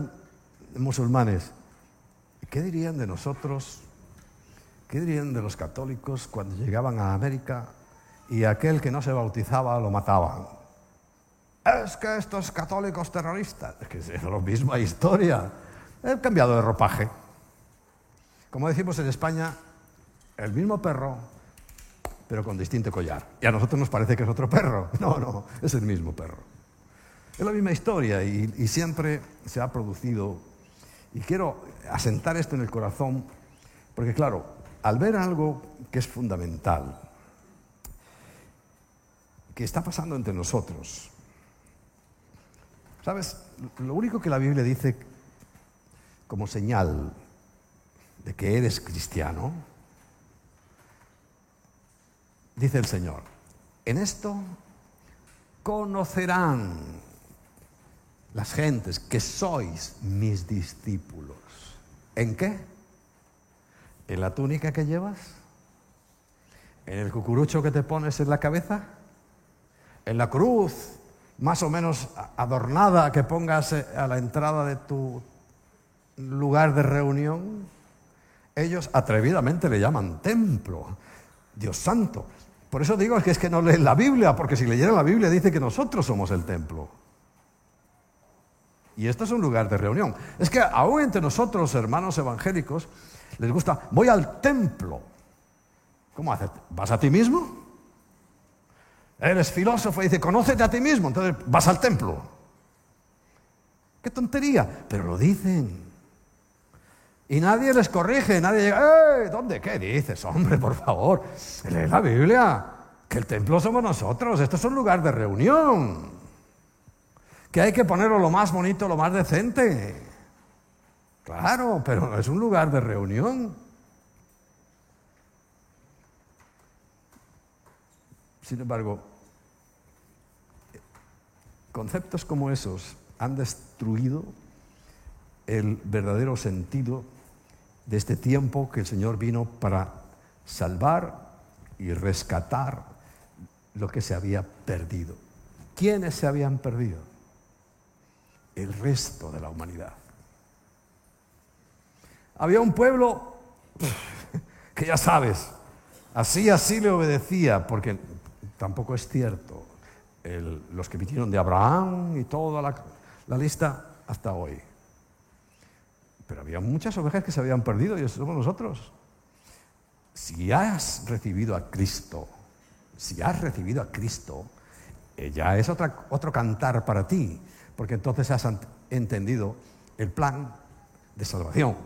musulmanes, ¿qué dirían de nosotros? ¿Qué dirían de los católicos cuando llegaban a América y aquel que no se bautizaba lo mataban? Es que estos católicos terroristas, es que es la misma historia. He cambiado de ropaje. Como decimos en España, el mismo perro, pero con distinto collar. Y a nosotros nos parece que es otro perro. No, no, es el mismo perro. Es la misma historia y, y siempre se ha producido. Y quiero asentar esto en el corazón, porque claro, al ver algo que es fundamental, que está pasando entre nosotros, ¿sabes? Lo único que la Biblia dice como señal de que eres cristiano, dice el Señor, en esto conocerán las gentes que sois mis discípulos. ¿En qué? ¿En la túnica que llevas? ¿En el cucurucho que te pones en la cabeza? ¿En la cruz más o menos adornada que pongas eh, a la entrada de tu lugar de reunión? Ellos atrevidamente le llaman templo, Dios santo. Por eso digo que es que no leen la Biblia, porque si leyeran la Biblia dice que nosotros somos el templo. Y esto es un lugar de reunión. Es que aún entre nosotros, hermanos evangélicos, les gusta, voy al templo. ¿Cómo haces? ¿Vas a ti mismo? Eres filósofo y dice, conócete a ti mismo, entonces vas al templo. Qué tontería, pero lo dicen. Y nadie les corrige, nadie llega, ¡eh! ¿Dónde? ¿Qué dices? Hombre, por favor, lee la Biblia, que el templo somos nosotros, esto es un lugar de reunión, que hay que ponerlo lo más bonito, lo más decente. Claro, pero es un lugar de reunión. Sin embargo, conceptos como esos han destruido el verdadero sentido de este tiempo que el Señor vino para salvar y rescatar lo que se había perdido. ¿Quiénes se habían perdido? El resto de la humanidad. Había un pueblo que ya sabes, así, así le obedecía, porque tampoco es cierto. los que vinieron de Abraham y toda la lista hasta hoy. Pero había muchas ovejas que se habían perdido y eso somos nosotros. Si has recibido a Cristo, si has recibido a Cristo, eh, ya es otro cantar para ti, porque entonces has entendido el plan de salvación.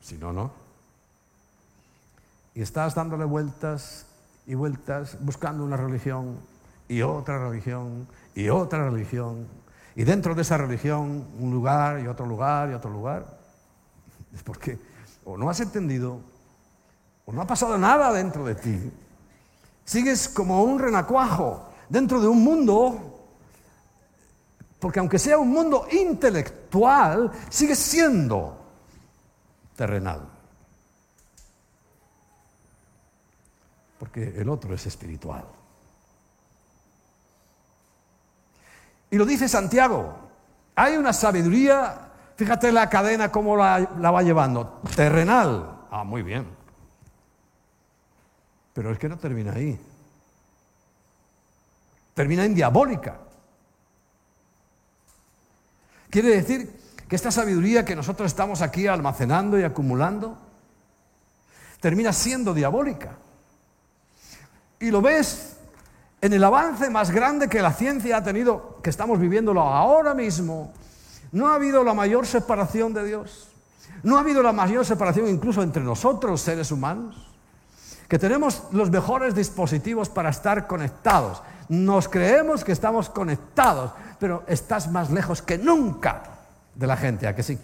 Si no, no. Y estás dándole vueltas y vueltas, buscando una religión y otra religión y otra religión y dentro de esa religión un lugar y otro lugar y otro lugar. Es porque o no has entendido o no ha pasado nada dentro de ti. Sigues como un renacuajo dentro de un mundo, porque aunque sea un mundo intelectual, sigue siendo terrenal. Porque el otro es espiritual. Y lo dice Santiago. Hay una sabiduría, fíjate la cadena cómo la, va llevando, terrenal. Ah, muy bien. Pero es que no termina ahí. Termina en diabólica. Quiere decir que esta sabiduría que nosotros estamos aquí almacenando y acumulando, termina siendo diabólica. Y lo ves en el avance más grande que la ciencia ha tenido, que estamos viviéndolo ahora mismo, no ha habido la mayor separación de Dios. No ha habido la mayor separación incluso entre nosotros, seres humanos, que tenemos los mejores dispositivos para estar conectados. Nos creemos que estamos conectados, pero estás más lejos que nunca de la gente, ¿a que sí?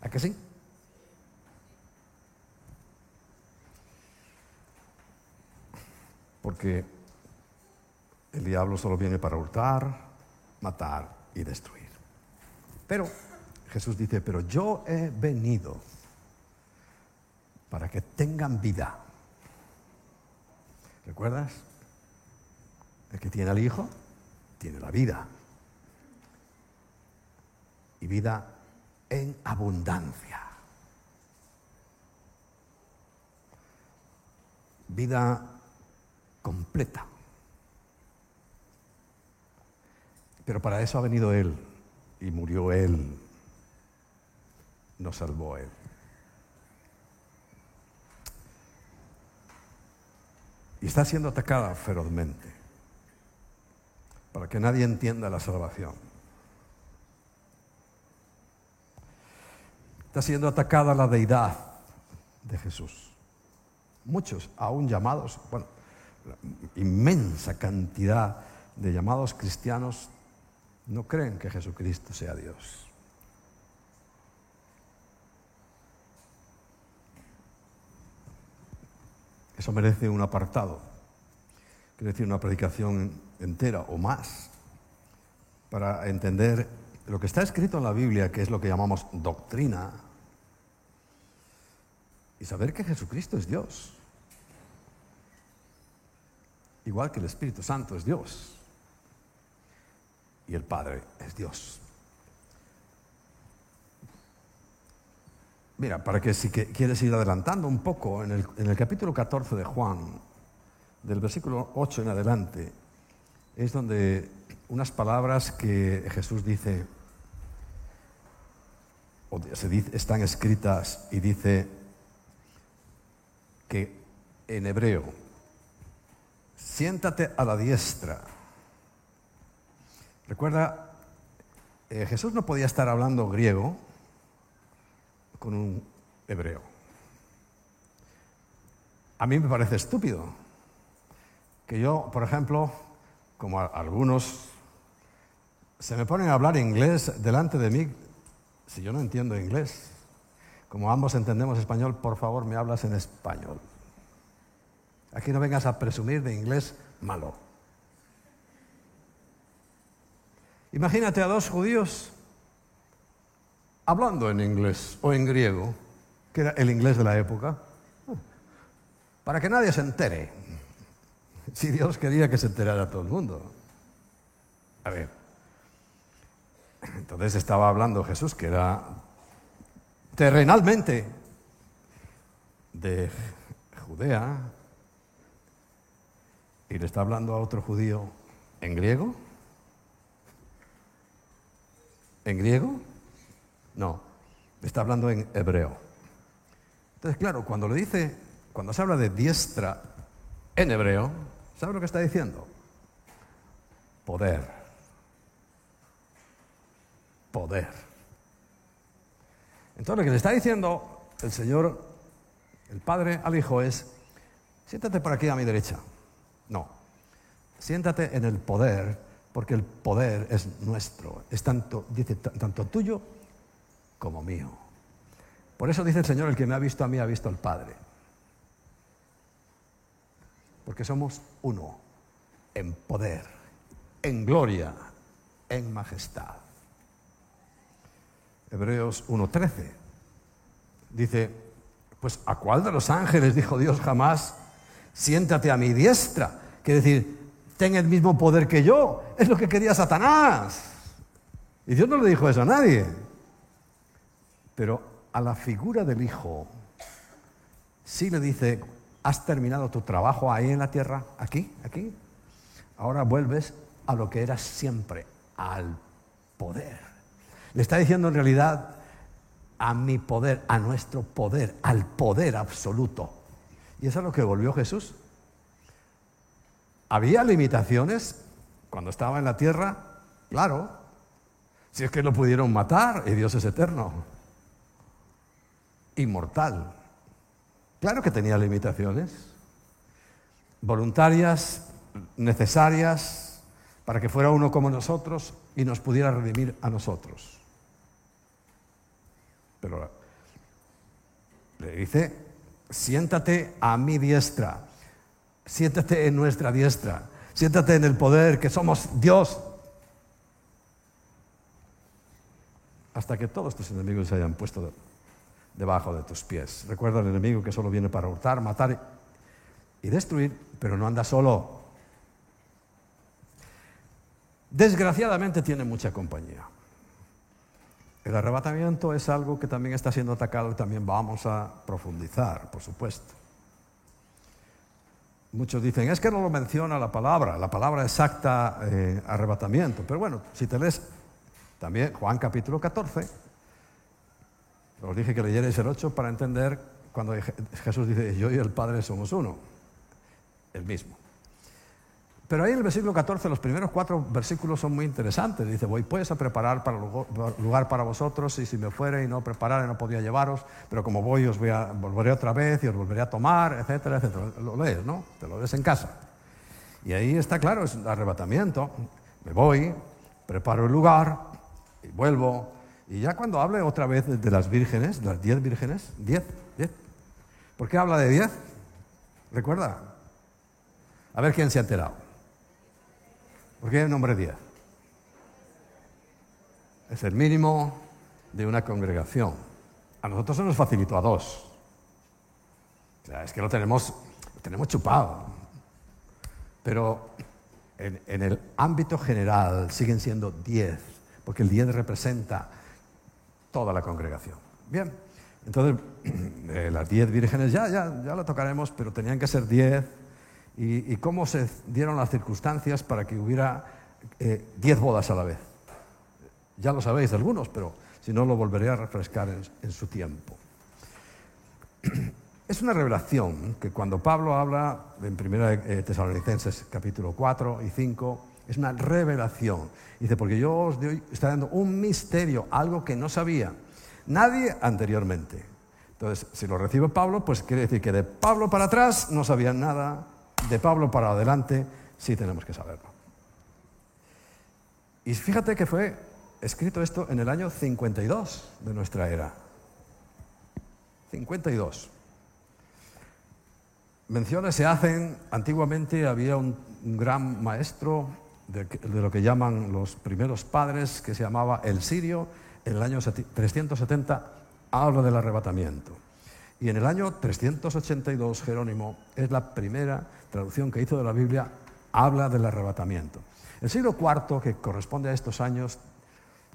¿A que sí? Porque el diablo solo viene para hurtar, matar y destruir. Pero Jesús dice, pero yo he venido para que tengan vida. ¿Recuerdas? El que tiene al Hijo tiene la vida. Y vida en abundancia. Vida completa. Pero para eso ha venido Él y murió Él, nos salvó Él. Y está siendo atacada ferozmente para que nadie entienda la salvación. Está siendo atacada la deidad de Jesús. Muchos, aún llamados, bueno, inmensa cantidad de llamados cristianos no creen que Jesucristo sea Dios. Eso merece un apartado quiero decir una predicación entera o más, para entender lo que está escrito en la Biblia, que es lo que llamamos doctrina, y saber que Jesucristo es Dios. Igual que el Espíritu Santo es Dios. Y el Padre es Dios. Mira, para que si quieres ir adelantando un poco, en el, capítulo 14 de Juan, del versículo 8 en adelante, es donde unas palabras que Jesús dice, o se dice, están escritas y dice que en hebreo, siéntate a la diestra. Recuerda, eh, Jesús no podía estar hablando griego con un hebreo. A mí me parece estúpido que yo, por ejemplo, como algunos se me ponen a hablar inglés delante de mí si yo no entiendo inglés. Como ambos entendemos español, por favor me hablas en español. Aquí no vengas a presumir de inglés malo. Imagínate a dos judíos hablando en inglés o en griego, que era el inglés de la época, para que nadie se entere. Si Dios quería que se enterara todo el mundo. A ver, entonces estaba hablando Jesús, que era terrenalmente de Judea, y le está hablando a otro judío en griego. ¿En griego? No, está hablando en hebreo. Entonces, claro, cuando le dice, cuando se habla de diestra en hebreo, ¿sabe lo que está diciendo? Poder poder. Entonces lo que le está diciendo el Señor, el Padre al Hijo es, siéntate por aquí a mi derecha. No, siéntate en el poder, porque el poder es nuestro, es tanto, dice, tanto tuyo como mío. Por eso dice el Señor, el que me ha visto a mí ha visto al Padre. Porque somos uno, en poder, en gloria, en majestad. Hebreos 1.13. Dice, pues ¿a cuál de los ángeles dijo Dios jamás, siéntate a mi diestra? Quiere decir, ten el mismo poder que yo. Es lo que quería Satanás. Y Dios no le dijo eso a nadie. Pero a la figura del Hijo sí le dice, has terminado tu trabajo ahí en la tierra, aquí, aquí. Ahora vuelves a lo que eras siempre, al poder. Le está diciendo en realidad a mi poder, a nuestro poder, al poder absoluto. Y eso es lo que volvió Jesús. ¿Había limitaciones cuando estaba en la tierra? Claro. Si es que lo pudieron matar y Dios es eterno. Inmortal. Claro que tenía limitaciones. Voluntarias, necesarias, para que fuera uno como nosotros y nos pudiera redimir a nosotros. Pero le dice, siéntate a mi diestra, siéntate en nuestra diestra, siéntate en el poder que somos Dios. Hasta que todos tus enemigos se hayan puesto debajo de tus pies. Recuerda al enemigo que solo viene para hurtar, matar y destruir, pero no anda solo. Desgraciadamente tiene mucha compañía. El arrebatamiento es algo que también está siendo atacado y también vamos a profundizar, por supuesto. Muchos dicen, es que no lo menciona la palabra, la palabra exacta eh, arrebatamiento. Pero bueno, si te lees también Juan capítulo 14, os dije que leyerais el 8 para entender cuando Jesús dice, yo y el Padre somos uno, el mismo. Pero ahí en el versículo 14, los primeros cuatro versículos son muy interesantes. Dice, voy pues a preparar para lugar para vosotros, y si me fuere y no preparare no podía llevaros, pero como voy os voy a, volveré otra vez y os volveré a tomar, etcétera, etcétera. Lo lees, ¿no? Te lo lees en casa. Y ahí está claro, es un arrebatamiento. Me voy, preparo el lugar y vuelvo. Y ya cuando hable otra vez de las vírgenes, las diez vírgenes, diez, diez. ¿Por qué habla de diez? ¿Recuerda? A ver quién se ha enterado. ¿Por qué el nombre 10? Es el mínimo de una congregación. A nosotros se nos facilitó a dos. O sea, es que lo tenemos, tenemos chupado. Pero en, en, el ámbito general siguen siendo 10, porque el 10 representa toda la congregación. Bien, entonces eh, las 10 vírgenes ya, ya, ya lo tocaremos, pero tenían que ser 10. Y, y, cómo se dieron las circunstancias para que hubiera 10 eh, bodas a la vez? Ya lo sabéis algunos, pero si no lo volveré a refrescar en, en su tiempo. Es una revelación que cuando Pablo habla en 1 eh, Tesalonicenses capítulo 4 y 5, es una revelación. Dice, porque yo os doy, está dando un misterio, algo que no sabía nadie anteriormente. Entonces, si lo recibe Pablo, pues quiere decir que de Pablo para atrás no sabían nada, de Pablo para adelante sí tenemos que saberlo. Y fíjate que fue escrito esto en el año 52 de nuestra era. 52. Menciones se hacen, antiguamente había un, gran maestro de, de, lo que llaman los primeros padres, que se llamaba el sirio, en el año 370 habla del arrebatamiento. Y en el año 382 Jerónimo es la primera traducción que hizo de la Biblia, habla del arrebatamiento. El siglo IV, que corresponde a estos años,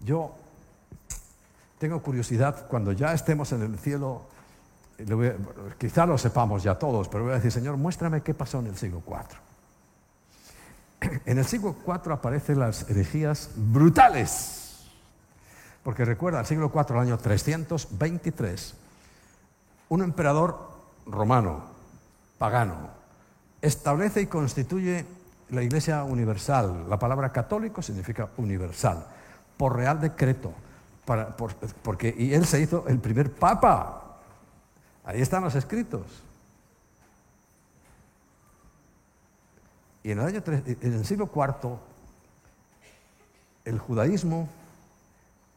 yo tengo curiosidad, cuando ya estemos en el cielo, quizá lo sepamos ya todos, pero voy a decir, Señor, muéstrame qué pasó en el siglo IV. En el siglo IV aparecen las herejías brutales, porque recuerda, el siglo IV, el año 323, un emperador romano, pagano, establece y constituye la Iglesia universal. La palabra católico significa universal, por real decreto, porque, y él se hizo el primer papa Ahí están los escritos. Y en el, año, en el siglo IV, el judaísmo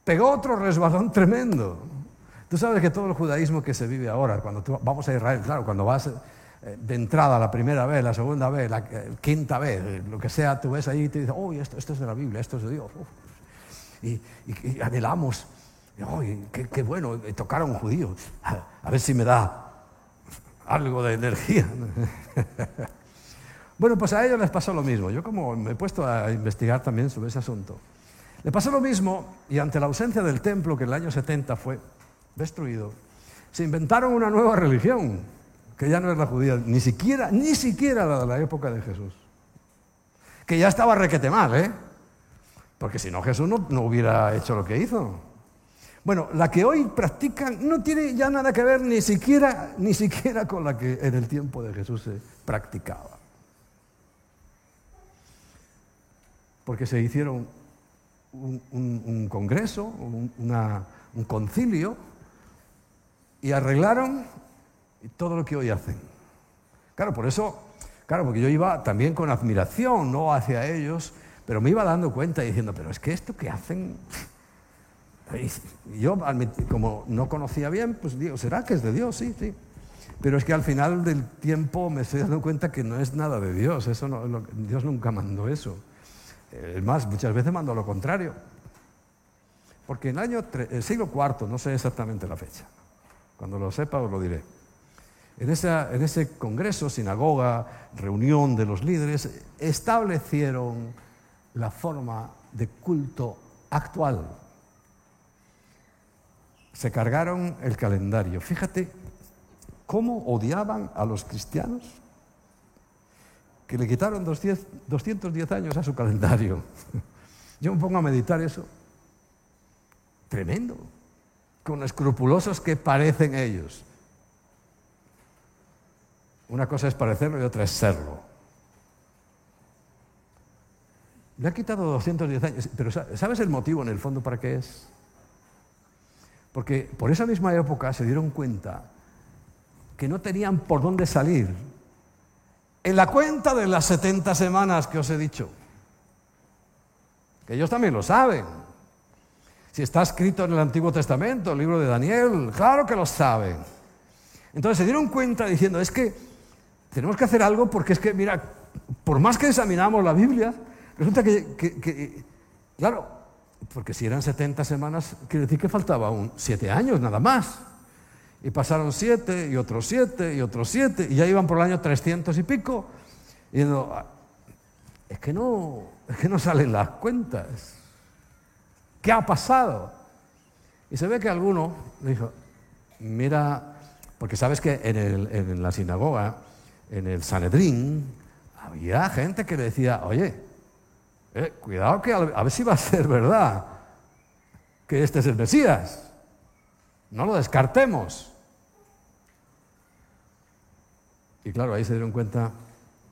pegó otro resbalón tremendo. Tú sabes que todo el judaísmo que se vive ahora, cuando tú, vamos a Israel, claro, cuando vas eh, de entrada la primera vez, la segunda vez, la eh, quinta vez, lo que sea, tú ves ahí y te dices, oh, esto, esto es de la Biblia, esto es de Dios. Y, y, y anhelamos ¡Ay, qué, bueno! Tocar a un judío. A, ver si me da algo de energía. bueno, pues a ellos les pasó lo mismo. Yo como me he puesto a investigar también sobre ese asunto. Le pasó lo mismo y ante la ausencia del templo que en el año 70 fue destruido, se inventaron una nueva religión, que ya no es la judía, ni siquiera, ni siquiera la de la época de Jesús. Que ya estaba requete mal, ¿eh? Porque si no Jesús no, no hubiera hecho lo que hizo. Bueno, la que hoy practican no tiene ya nada que ver ni siquiera, ni siquiera con la que en el tiempo de Jesús se practicaba. Porque se hicieron un, congreso, un concilio, y arreglaron todo lo que hoy hacen. Claro, por eso, claro, porque yo iba también con admiración, no hacia ellos, pero me iba dando cuenta y diciendo, pero es que esto que hacen yo, como no conocía bien, pues digo, ¿será que es de Dios? Sí, sí. Pero es que al final del tiempo me estoy dando cuenta que no es nada de Dios. Eso no, Dios nunca mandó eso. Es más, muchas veces mandó lo contrario. Porque en el, año, el siglo IV, no sé exactamente la fecha, cuando lo sepa os lo diré. En, ese congreso, sinagoga, reunión de los líderes, establecieron la forma de culto actual se cargaron el calendario. Fíjate cómo odiaban a los cristianos que le quitaron 210 años a su calendario. Yo me pongo a meditar eso. Tremendo. Con escrupulosos que parecen ellos. Una cosa es parecerlo y otra es serlo. Le ha quitado 210 años, pero ¿sabes el motivo en el fondo para qué es? Porque por esa misma época se dieron cuenta que no tenían por dónde salir. En la cuenta de las 70 semanas que os he dicho, que ellos también lo saben. Si está escrito en el Antiguo Testamento, el libro de Daniel, claro que lo saben. Entonces se dieron cuenta diciendo, es que tenemos que hacer algo porque es que, mira, por más que examinamos la Biblia, resulta que, claro, porque si eran 70 semanas, quiere decir que faltaba un 7 años nada más. Y pasaron 7 y otros 7 y otros 7 y ya iban por el año 300 y pico. Y no, es que no, es que no salen las cuentas. ¿Qué ha pasado? Y se ve que alguno dijo, mira, porque sabes que en, en la sinagoga, en el Sanedrín, había gente que le decía, oye, eh, cuidado que a ver si va a ser verdad que este es el Mesías. No lo descartemos. Y claro, ahí se dieron cuenta,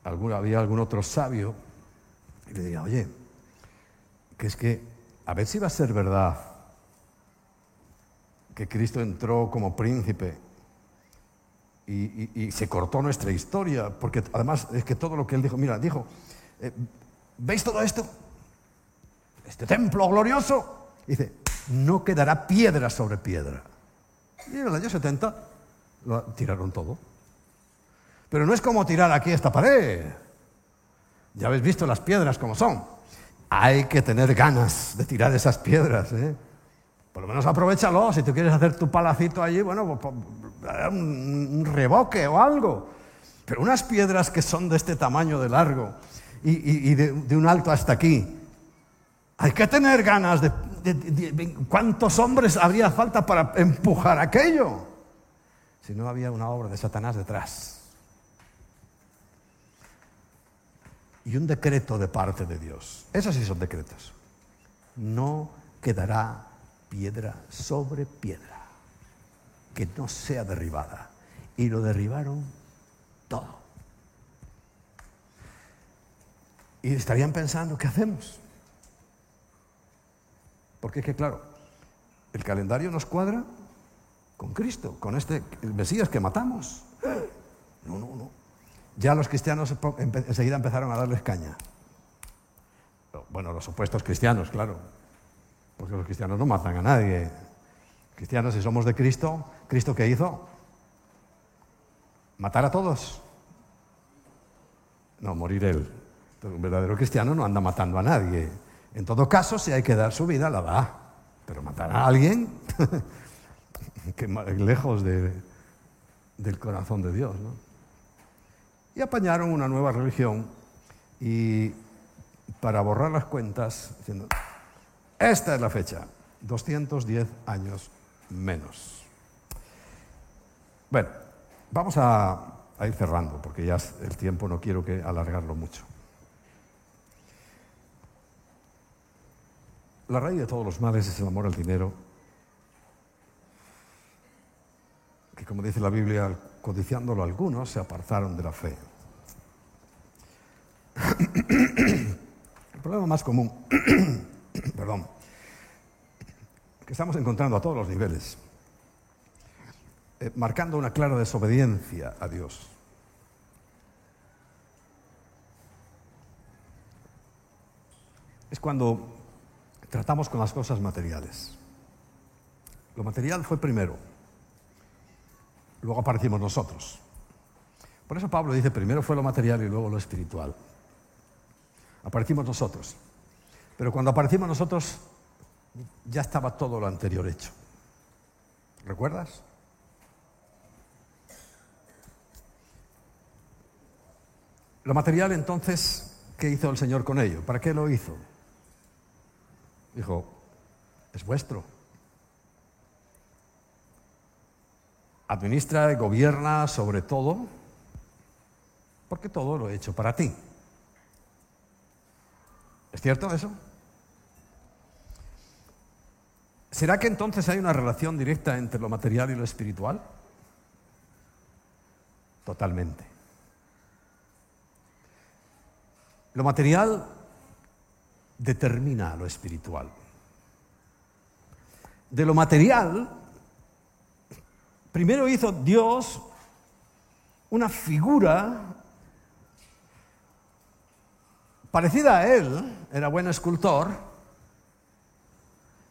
había algún otro sabio, y le decía, oye, que es que a ver si va a ser verdad que Cristo entró como príncipe y, se cortó nuestra historia, porque además es que todo lo que él dijo, mira, dijo, eh, ¿veis todo esto? Este templo glorioso, dice, no quedará piedra sobre piedra. Y en el año 70 lo tiraron todo. Pero no es como tirar aquí esta pared. Ya habéis visto las piedras como son. Hay que tener ganas de tirar esas piedras. ¿eh? Por lo menos aprovechalo. Si tú quieres hacer tu palacito allí, bueno, pues, pues, un, revoque o algo. Pero unas piedras que son de este tamaño de largo y, de, un alto hasta aquí, hay que tener ganas de, ¿Cuántos hombres habría falta para empujar aquello? Si no había una obra de Satanás detrás. Y un decreto de parte de Dios. Esos sí son decretos. No quedará piedra sobre piedra que no sea derribada. Y lo derribaron todo. Y estarían pensando, ¿qué hacemos? Porque es que, claro, el calendario nos cuadra con Cristo, con este Mesías que matamos. No, no, no. Ya los cristianos enseguida empezaron a darles caña. Bueno, los supuestos cristianos, claro. Porque los cristianos no matan a nadie. Cristianos, si somos de Cristo, ¿Cristo qué hizo? ¿Matar a todos? No, morir él. un verdadero cristiano no anda matando a nadie. En todo caso, si hay que dar su vida, la da. Pero matar a alguien, que lejos del corazón de Dios. ¿no? Y apañaron una nueva religión y para borrar las cuentas, diciendo, esta es la fecha, 210 años menos. Bueno, vamos a, ir cerrando, porque ya el tiempo no quiero que alargarlo mucho. La raíz de todos los males es el amor al dinero, que como dice la Biblia, codiciándolo algunos, se apartaron de la fe. El problema más común, perdón, que estamos encontrando a todos los niveles, eh, marcando una clara desobediencia a Dios. Es cuando tratamos con las cosas materiales. Lo material fue primero, luego aparecimos nosotros. Por eso Pablo dice, primero fue lo material y luego lo espiritual. Aparecimos nosotros. Pero cuando aparecimos nosotros, ya estaba todo lo anterior hecho. ¿Recuerdas? Lo material entonces, ¿qué hizo el Señor con ello? ¿Para qué lo hizo? Dijo, es vuestro. Administra y gobierna sobre todo, porque todo lo he hecho para ti. ¿Es cierto eso? ¿Será que entonces hay una relación directa entre lo material y lo espiritual? Totalmente. Lo material determina lo espiritual. De lo material, primero hizo Dios una figura parecida a él, era buen escultor,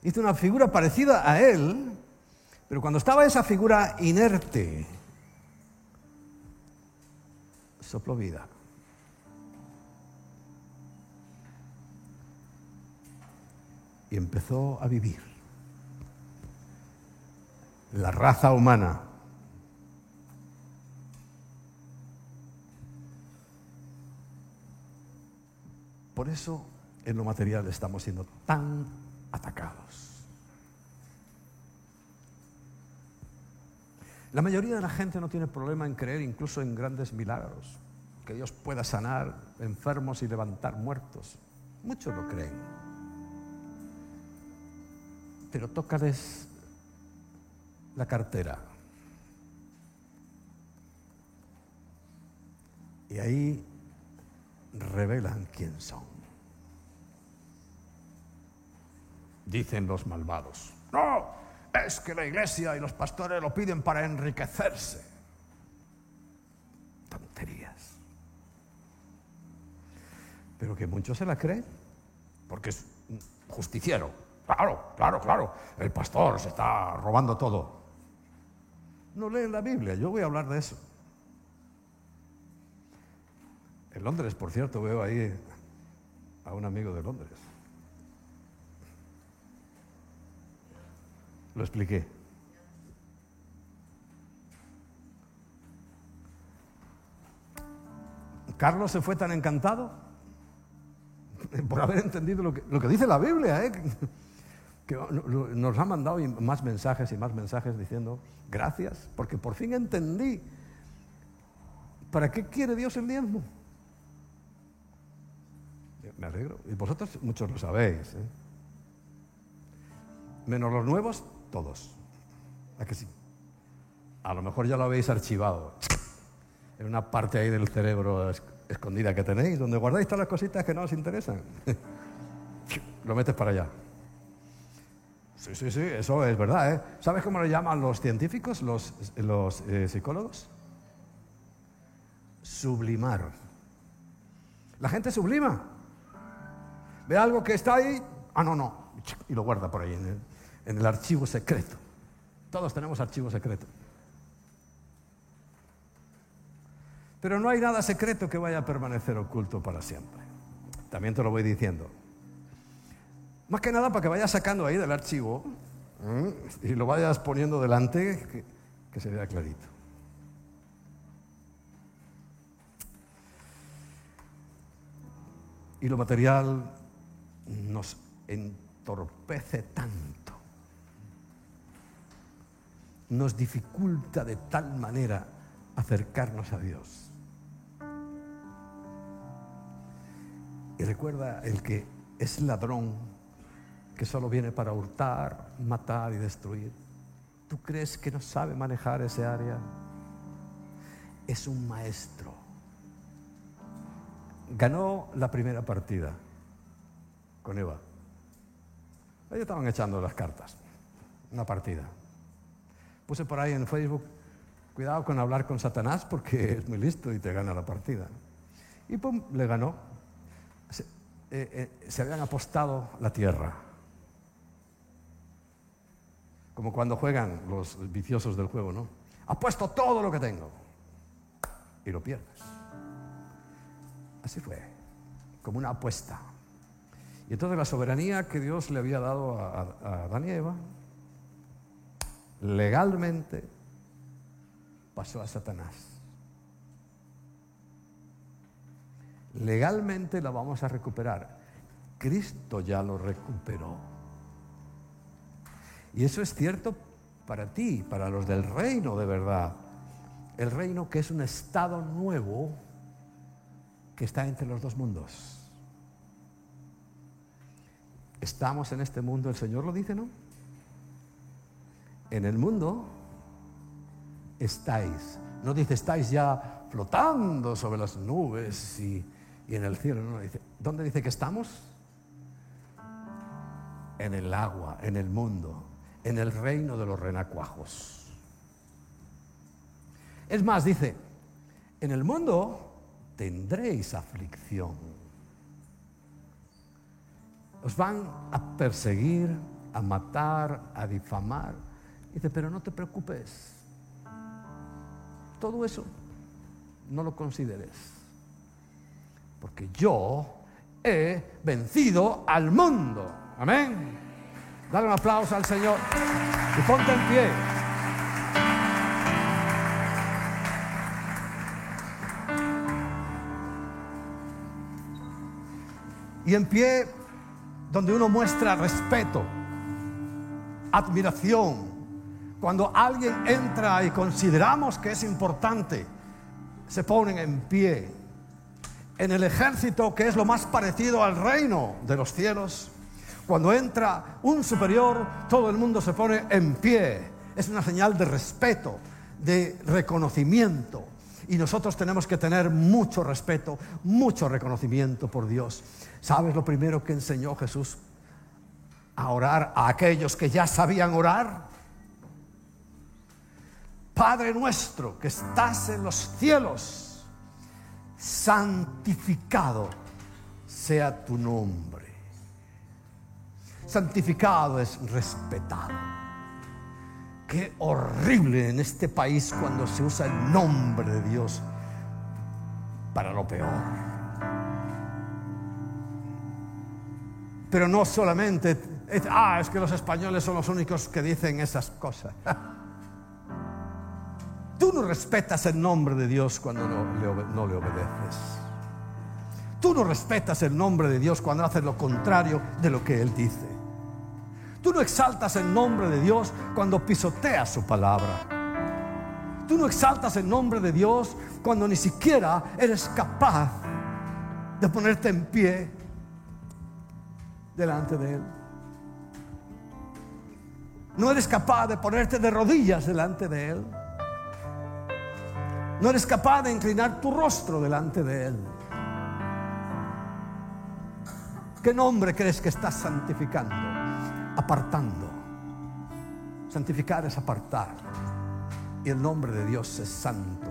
hizo una figura parecida a él, pero cuando estaba esa figura inerte, sopló vida. Y empezó a vivir. La raza humana Por eso en lo material estamos siendo tan atacados. La mayoría de la gente no tiene problema en creer incluso en grandes milagros, que Dios pueda sanar enfermos y levantar muertos. Muchos lo creen. Pero tócales la cartera. Y ahí revelan quién son. Dicen los malvados. No, es que la iglesia y los pastores lo piden para enriquecerse. Tonterías. Pero que muchos se la creen, porque es justiciero. Claro, claro, claro. El pastor se está robando todo. No leen la Biblia, yo voy a hablar de eso. En Londres, por cierto, veo ahí a un amigo de Londres. Lo expliqué. Carlos se fue tan encantado por haber entendido lo que, dice la Biblia, ¿eh? que nos ha mandado más mensajes y más mensajes diciendo gracias, porque por fin entendí para qué quiere Dios el diezmo. Me alegro. Y vosotros muchos lo sabéis. ¿eh? Menos los nuevos, todos. ¿A que sí? A lo mejor ya lo habéis archivado. En una parte ahí del cerebro escondida que tenéis, donde guardáis todas las cositas que no os interesan. lo metes para allá. Sí, sí, sí, eso es verdad. ¿eh? ¿Sabes cómo lo llaman los científicos, los, eh, psicólogos? Sublimar. La gente sublima. Ve algo que está ahí, ah, no, no, y lo guarda por ahí en el, archivo secreto. Todos tenemos archivo secreto. Pero no hay nada secreto que vaya a permanecer oculto para siempre. También te lo voy diciendo. Más que nada para que vayas sacando ahí del archivo y lo vayas poniendo delante, que se vea clarito. Y lo material nos entorpece tanto nos dificulta de tal manera acercarnos a Dios. Y recuerda el que es ladrón, que solo viene para hurtar, matar y destruir. ¿Tú crees que no sabe manejar ese área? Es un maestro. Ganó la primera partida con Eva. Ellos estaban echando las cartas. Una partida. Puse por ahí en Facebook, cuidado con hablar con Satanás porque es muy listo y te gana la partida. Y pum, le ganó. Se, eh, eh, habían apostado la tierra. Como cuando juegan los viciosos del juego, ¿no? Apuesto todo lo que tengo. Y lo pierdes. Así fue, como una apuesta. Y entonces la soberanía que Dios le había dado a, a y Eva, legalmente pasó a Satanás. Legalmente la vamos a recuperar. Cristo ya lo recuperó. Y eso es cierto para ti, para los del reino de verdad. El reino que es un estado nuevo que está entre los dos mundos. Estamos en este mundo, el Señor lo dice, ¿no? en el mundo estáis. No dice estáis ya flotando sobre las nubes y, en el cielo. No, dice, ¿Dónde dice que estamos? En el agua, en el mundo, en el reino de los renacuajos. Es más, dice, en el mundo tendréis aflicción. Os van a perseguir, a matar, a difamar Dice, pero no te preocupes. Todo eso no lo consideres. Porque yo he vencido al mundo. Amén. Dale un aplauso al Señor y ponte en pie. Y en pie donde uno muestra respeto, admiración. Cuando alguien entra y consideramos que es importante, se ponen en pie. En el ejército, que es lo más parecido al reino de los cielos, cuando entra un superior, todo el mundo se pone en pie. Es una señal de respeto, de reconocimiento. Y nosotros tenemos que tener mucho respeto, mucho reconocimiento por Dios. ¿Sabes lo primero que enseñó Jesús? A orar a aquellos que ya sabían orar. Padre nuestro que estás en los cielos, santificado sea tu nombre. Santificado es respetado. Qué horrible en este país cuando se usa el nombre de Dios para lo peor. Pero no solamente, ah, es que los españoles son los únicos que dicen esas cosas. Tú no respetas el nombre de Dios cuando no le, no le obedeces. Tú no respetas el nombre de Dios cuando haces lo contrario de lo que Él dice. Tú no exaltas el nombre de Dios cuando pisoteas su palabra. Tú no exaltas el nombre de Dios cuando ni siquiera eres capaz de ponerte en pie delante de Él. No eres capaz de ponerte de rodillas delante de Él. No eres capaz de inclinar tu rostro delante de Él. ¿Qué nombre crees que estás santificando? Apartando. Santificar es apartar. Y el nombre de Dios es santo.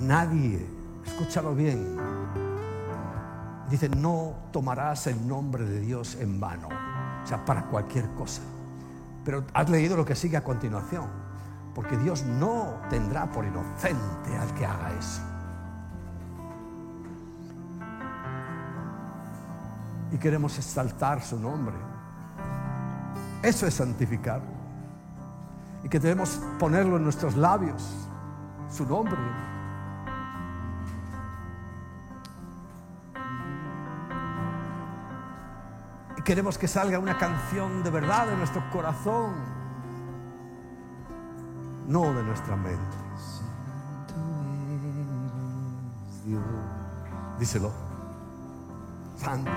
Nadie, escúchalo bien, dice, no tomarás el nombre de Dios en vano. O sea, para cualquier cosa. Pero has leído lo que sigue a continuación porque Dios no tendrá por inocente al que haga eso. Y queremos exaltar su nombre. Eso es santificar. Y que debemos ponerlo en nuestros labios, su nombre. Queremos que salga una canción de verdad de nuestro corazón no de nuestra mente. Díselo. Santo.